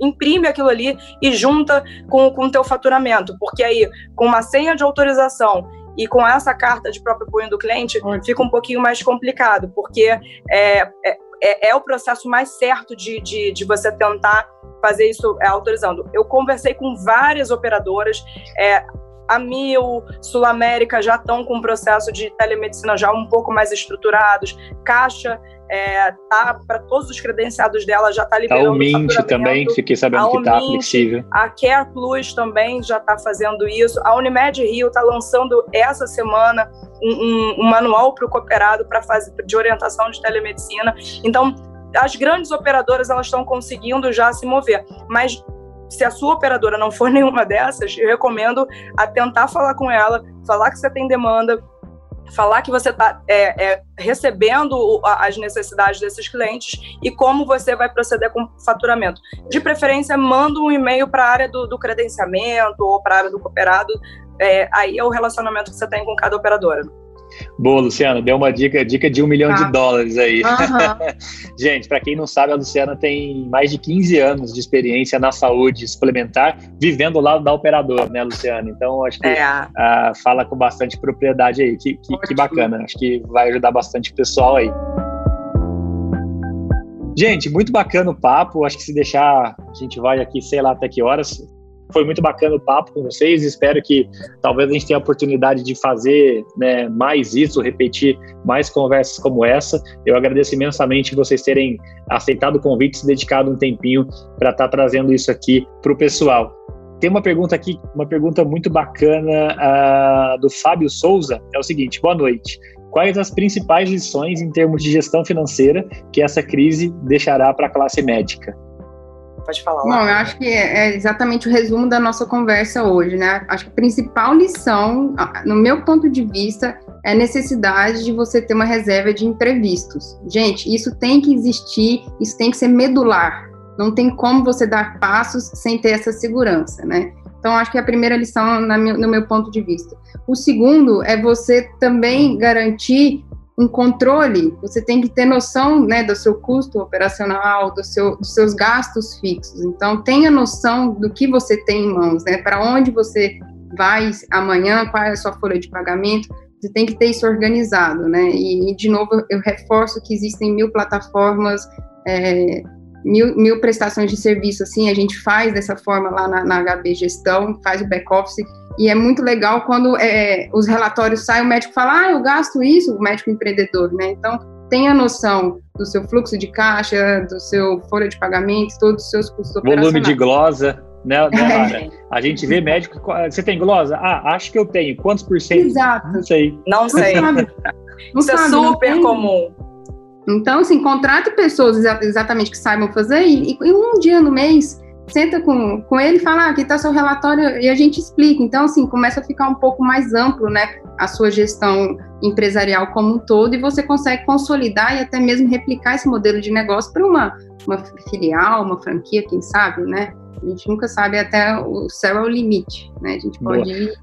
imprime aquilo ali e junta com o teu faturamento, porque aí, com uma senha de autorização e com essa carta de próprio punho do cliente, fica um pouquinho mais complicado, porque é, é, é, é o processo mais certo de, de, de você tentar fazer isso é, autorizando. Eu conversei com várias operadoras, é, a Mil, Sul América já estão com um processo de telemedicina já um pouco mais estruturados, Caixa é, tá para todos os credenciados dela já está liberando. A Mint também, fiquei sabendo a que está flexível. A Care Plus também já está fazendo isso. A Unimed Rio está lançando essa semana um, um, um manual para o cooperado para fazer de orientação de telemedicina. Então, as grandes operadoras elas estão conseguindo já se mover, mas se a sua operadora não for nenhuma dessas, eu recomendo a tentar falar com ela, falar que você tem demanda, falar que você está é, é, recebendo as necessidades desses clientes e como você vai proceder com o faturamento. De preferência, manda um e-mail para a área do, do, credenciamento ou para a área do cooperado. É, aí é o relacionamento que você tem com cada operadora. Boa, Luciana, deu uma dica, dica de um milhão ah. de dólares aí. Uhum. Gente, para quem não sabe, a Luciana tem mais de 15 anos de experiência na saúde suplementar, vivendo lá da operadora, né, Luciana? Então, acho que é. uh, fala com bastante propriedade aí. Que, que, que bacana, acho que vai ajudar bastante o pessoal aí. Gente, muito bacana o papo. Acho que se deixar, a gente vai aqui, sei lá até que horas. Foi muito bacana o papo com vocês. Espero que talvez a gente tenha a oportunidade de fazer né, mais isso, repetir mais conversas como essa. Eu agradeço imensamente vocês terem aceitado o convite, se dedicado um tempinho para estar tá trazendo isso aqui para o pessoal. Tem uma pergunta aqui, uma pergunta muito bacana uh, do Fábio Souza. É o seguinte: boa noite. Quais as principais lições em termos de gestão financeira que essa crise deixará para a classe médica? Pode falar. Bom, eu acho que é, é exatamente o resumo da nossa conversa hoje, né? Acho que a principal lição, no meu ponto de vista, é a necessidade de você ter uma reserva de imprevistos. Gente, isso tem que existir, isso tem que ser medular. Não tem como você dar passos sem ter essa segurança, né? Então, acho que é a primeira lição no meu ponto de vista. O segundo é você também garantir um controle, você tem que ter noção né, do seu custo operacional, do seu, dos seus gastos fixos. Então, tenha noção do que você tem em mãos, né? Para onde você vai amanhã, qual é a sua folha de pagamento. Você tem que ter isso organizado, né? E, de novo, eu reforço que existem mil plataformas, é, mil, mil prestações de serviço, assim, a gente faz dessa forma lá na, na HB Gestão, faz o back-office e é muito legal quando é, os relatórios saem, o médico fala, ah, eu gasto isso, o médico empreendedor, né? Então, tenha noção do seu fluxo de caixa, do seu folha de pagamento, todos os seus custos Volume de glosa, né, né é. A gente vê médico, você tem glosa? Ah, acho que eu tenho. Quantos por cento? Exato. Não sei. Não sei. Não sabe. Não Isso é sabe, é super comum. Então, assim, contrate pessoas exatamente que saibam fazer e, e um dia no mês senta com, com ele e fala, ah, aqui está seu relatório e a gente explica. Então, assim, começa a ficar um pouco mais amplo, né, a sua gestão empresarial como um todo e você consegue consolidar e até mesmo replicar esse modelo de negócio para uma, uma filial, uma franquia, quem sabe, né? A gente nunca sabe até o céu é o limite, né? A gente pode Boa. ir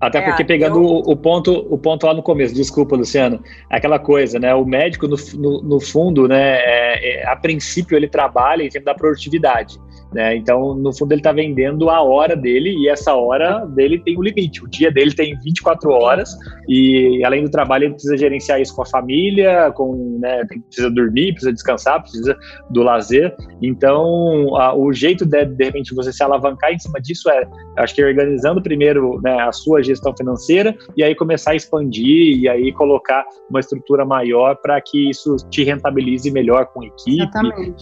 até porque é, pegando eu... o, ponto, o ponto lá no começo, desculpa, Luciano, aquela coisa, né? O médico, no, no, no fundo, né, é, é, a princípio, ele trabalha em termos da produtividade. Né? Então, no fundo, ele está vendendo a hora dele e essa hora dele tem um limite. O dia dele tem 24 horas e, além do trabalho, ele precisa gerenciar isso com a família, com, né, precisa dormir, precisa descansar, precisa do lazer. Então, a, o jeito de, de repente, você se alavancar em cima disso é, acho que organizando primeiro né, a sua gestão financeira e aí começar a expandir e aí colocar uma estrutura maior para que isso te rentabilize melhor com equipe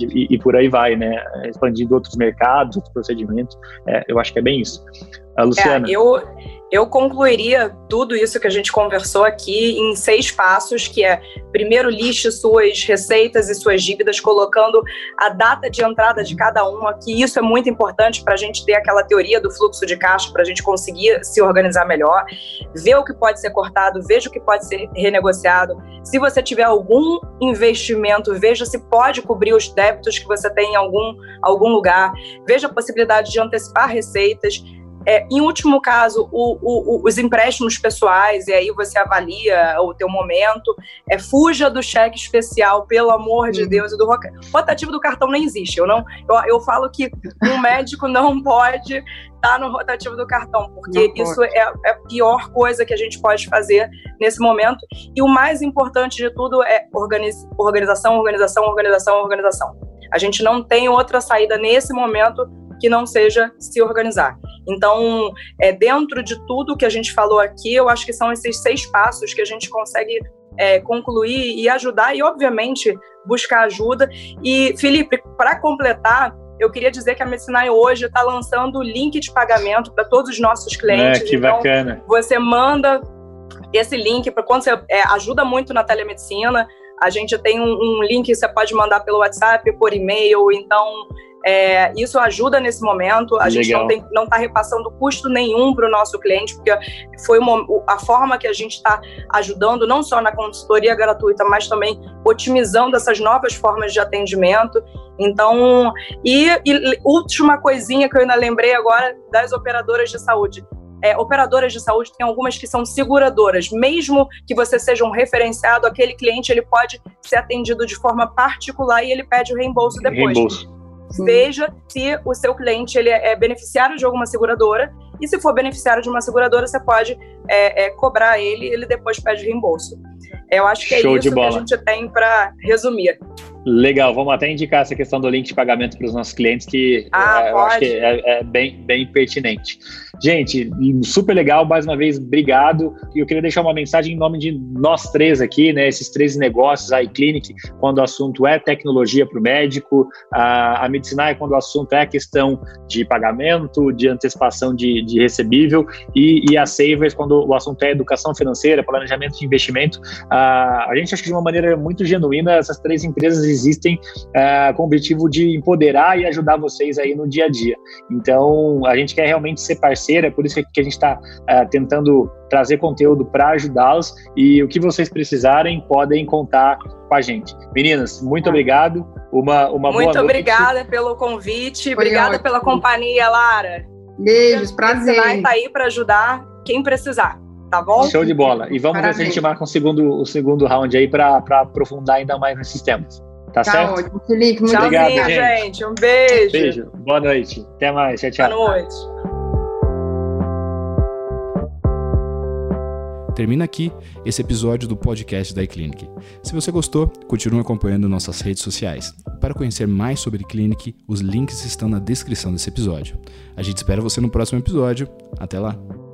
e, e, e, por aí vai, né? Expandindo outros mercados, outros procedimentos. É, eu acho que é bem isso. A Luciana. É, eu, eu concluiria tudo isso que a gente conversou aqui em seis passos, que é primeiro liste suas receitas e suas dívidas, colocando a data de entrada de cada uma, que isso é muito importante para a gente ter aquela teoria do fluxo de caixa, para a gente conseguir se organizar melhor, ver o que pode ser cortado, veja o que pode ser renegociado. Se você tiver algum investimento, veja se pode cobrir os débitos que você tem em algum, algum lugar, veja a possibilidade de antecipar receitas é, em último caso, o, o, os empréstimos pessoais, e aí você avalia o teu momento. É, fuja do cheque especial, pelo amor de uhum. Deus. E do rotativo do cartão nem existe. Eu, não, eu, eu falo que um médico não pode estar no rotativo do cartão, porque isso é, é, a pior coisa que a gente pode fazer nesse momento. E o mais importante de tudo é organiz, organização, organização, organização, organização. A gente não tem outra saída nesse momento que não seja se organizar. Então, é, dentro de tudo que a gente falou aqui, eu acho que são esses seis passos que a gente consegue é, concluir e ajudar, e obviamente buscar ajuda. E, Felipe, para completar, eu queria dizer que a Medicinai hoje está lançando o link de pagamento para todos os nossos clientes. É, que então, bacana. Você manda esse link para quando você é, ajuda muito na telemedicina. A gente tem um, um, link que você pode mandar pelo WhatsApp, por e-mail. Então, é, isso ajuda nesse momento. A Legal. gente não está repassando custo nenhum para o nosso cliente, porque foi uma, a forma que a gente está ajudando, não só na consultoria gratuita, mas também otimizando essas novas formas de atendimento. Então, e, e última coisinha que eu ainda lembrei agora das operadoras de saúde. É, operadoras de saúde tem algumas que são seguradoras. Mesmo que você seja um referenciado, aquele cliente ele pode ser atendido de forma particular e ele pede o reembolso depois. Reembolso. Veja se o seu cliente ele é beneficiário de alguma seguradora e se for beneficiário de uma seguradora, você pode é, é, cobrar ele e ele depois pede reembolso. Eu acho que é Show isso que a gente tem para resumir. Legal, vamos até indicar essa questão do link de pagamento para os nossos clientes, que ah, é, eu acho que é, é, bem, bem pertinente. Gente, super legal, mais uma vez, obrigado. E eu queria deixar uma mensagem em nome de nós três aqui, né? Esses três negócios, a iClinic, quando o assunto é tecnologia para o médico, a, a Medicinai, quando o assunto é a questão de pagamento, de antecipação de, de recebível, e, e a Savers, quando o assunto é educação financeira, planejamento de investimento. A, a gente acha que de uma maneira muito genuína, essas três empresas existem uh, com o objetivo de empoderar e ajudar vocês aí no dia a dia. Então, a gente quer realmente ser parceiro, é por isso que a gente está uh, é, tentando trazer conteúdo para ajudá-los e o que vocês precisarem podem contar com a gente. Meninas, muito obrigado. Uma, uma muito boa obrigada pelo convite, Foi obrigada ótimo. pela companhia, Lara. Beijos, prazer. Vai aí para ajudar quem precisar tá bom? Show de bola. E vamos Parabéns. ver se a gente marca um segundo, o segundo round aí para aprofundar ainda mais nesses temas. Tá, tá certo? ótimo, Felipe. Muito obrigado, gente. gente. Um beijo. Beijo. Boa noite. Até mais. Tchau, tchau. Boa noite. Termina aqui esse episódio do podcast da iClinic. Se você gostou, continue acompanhando nossas redes sociais. Para conhecer mais sobre iClinic, os links estão na descrição desse episódio. A gente espera você no próximo episódio. Até lá!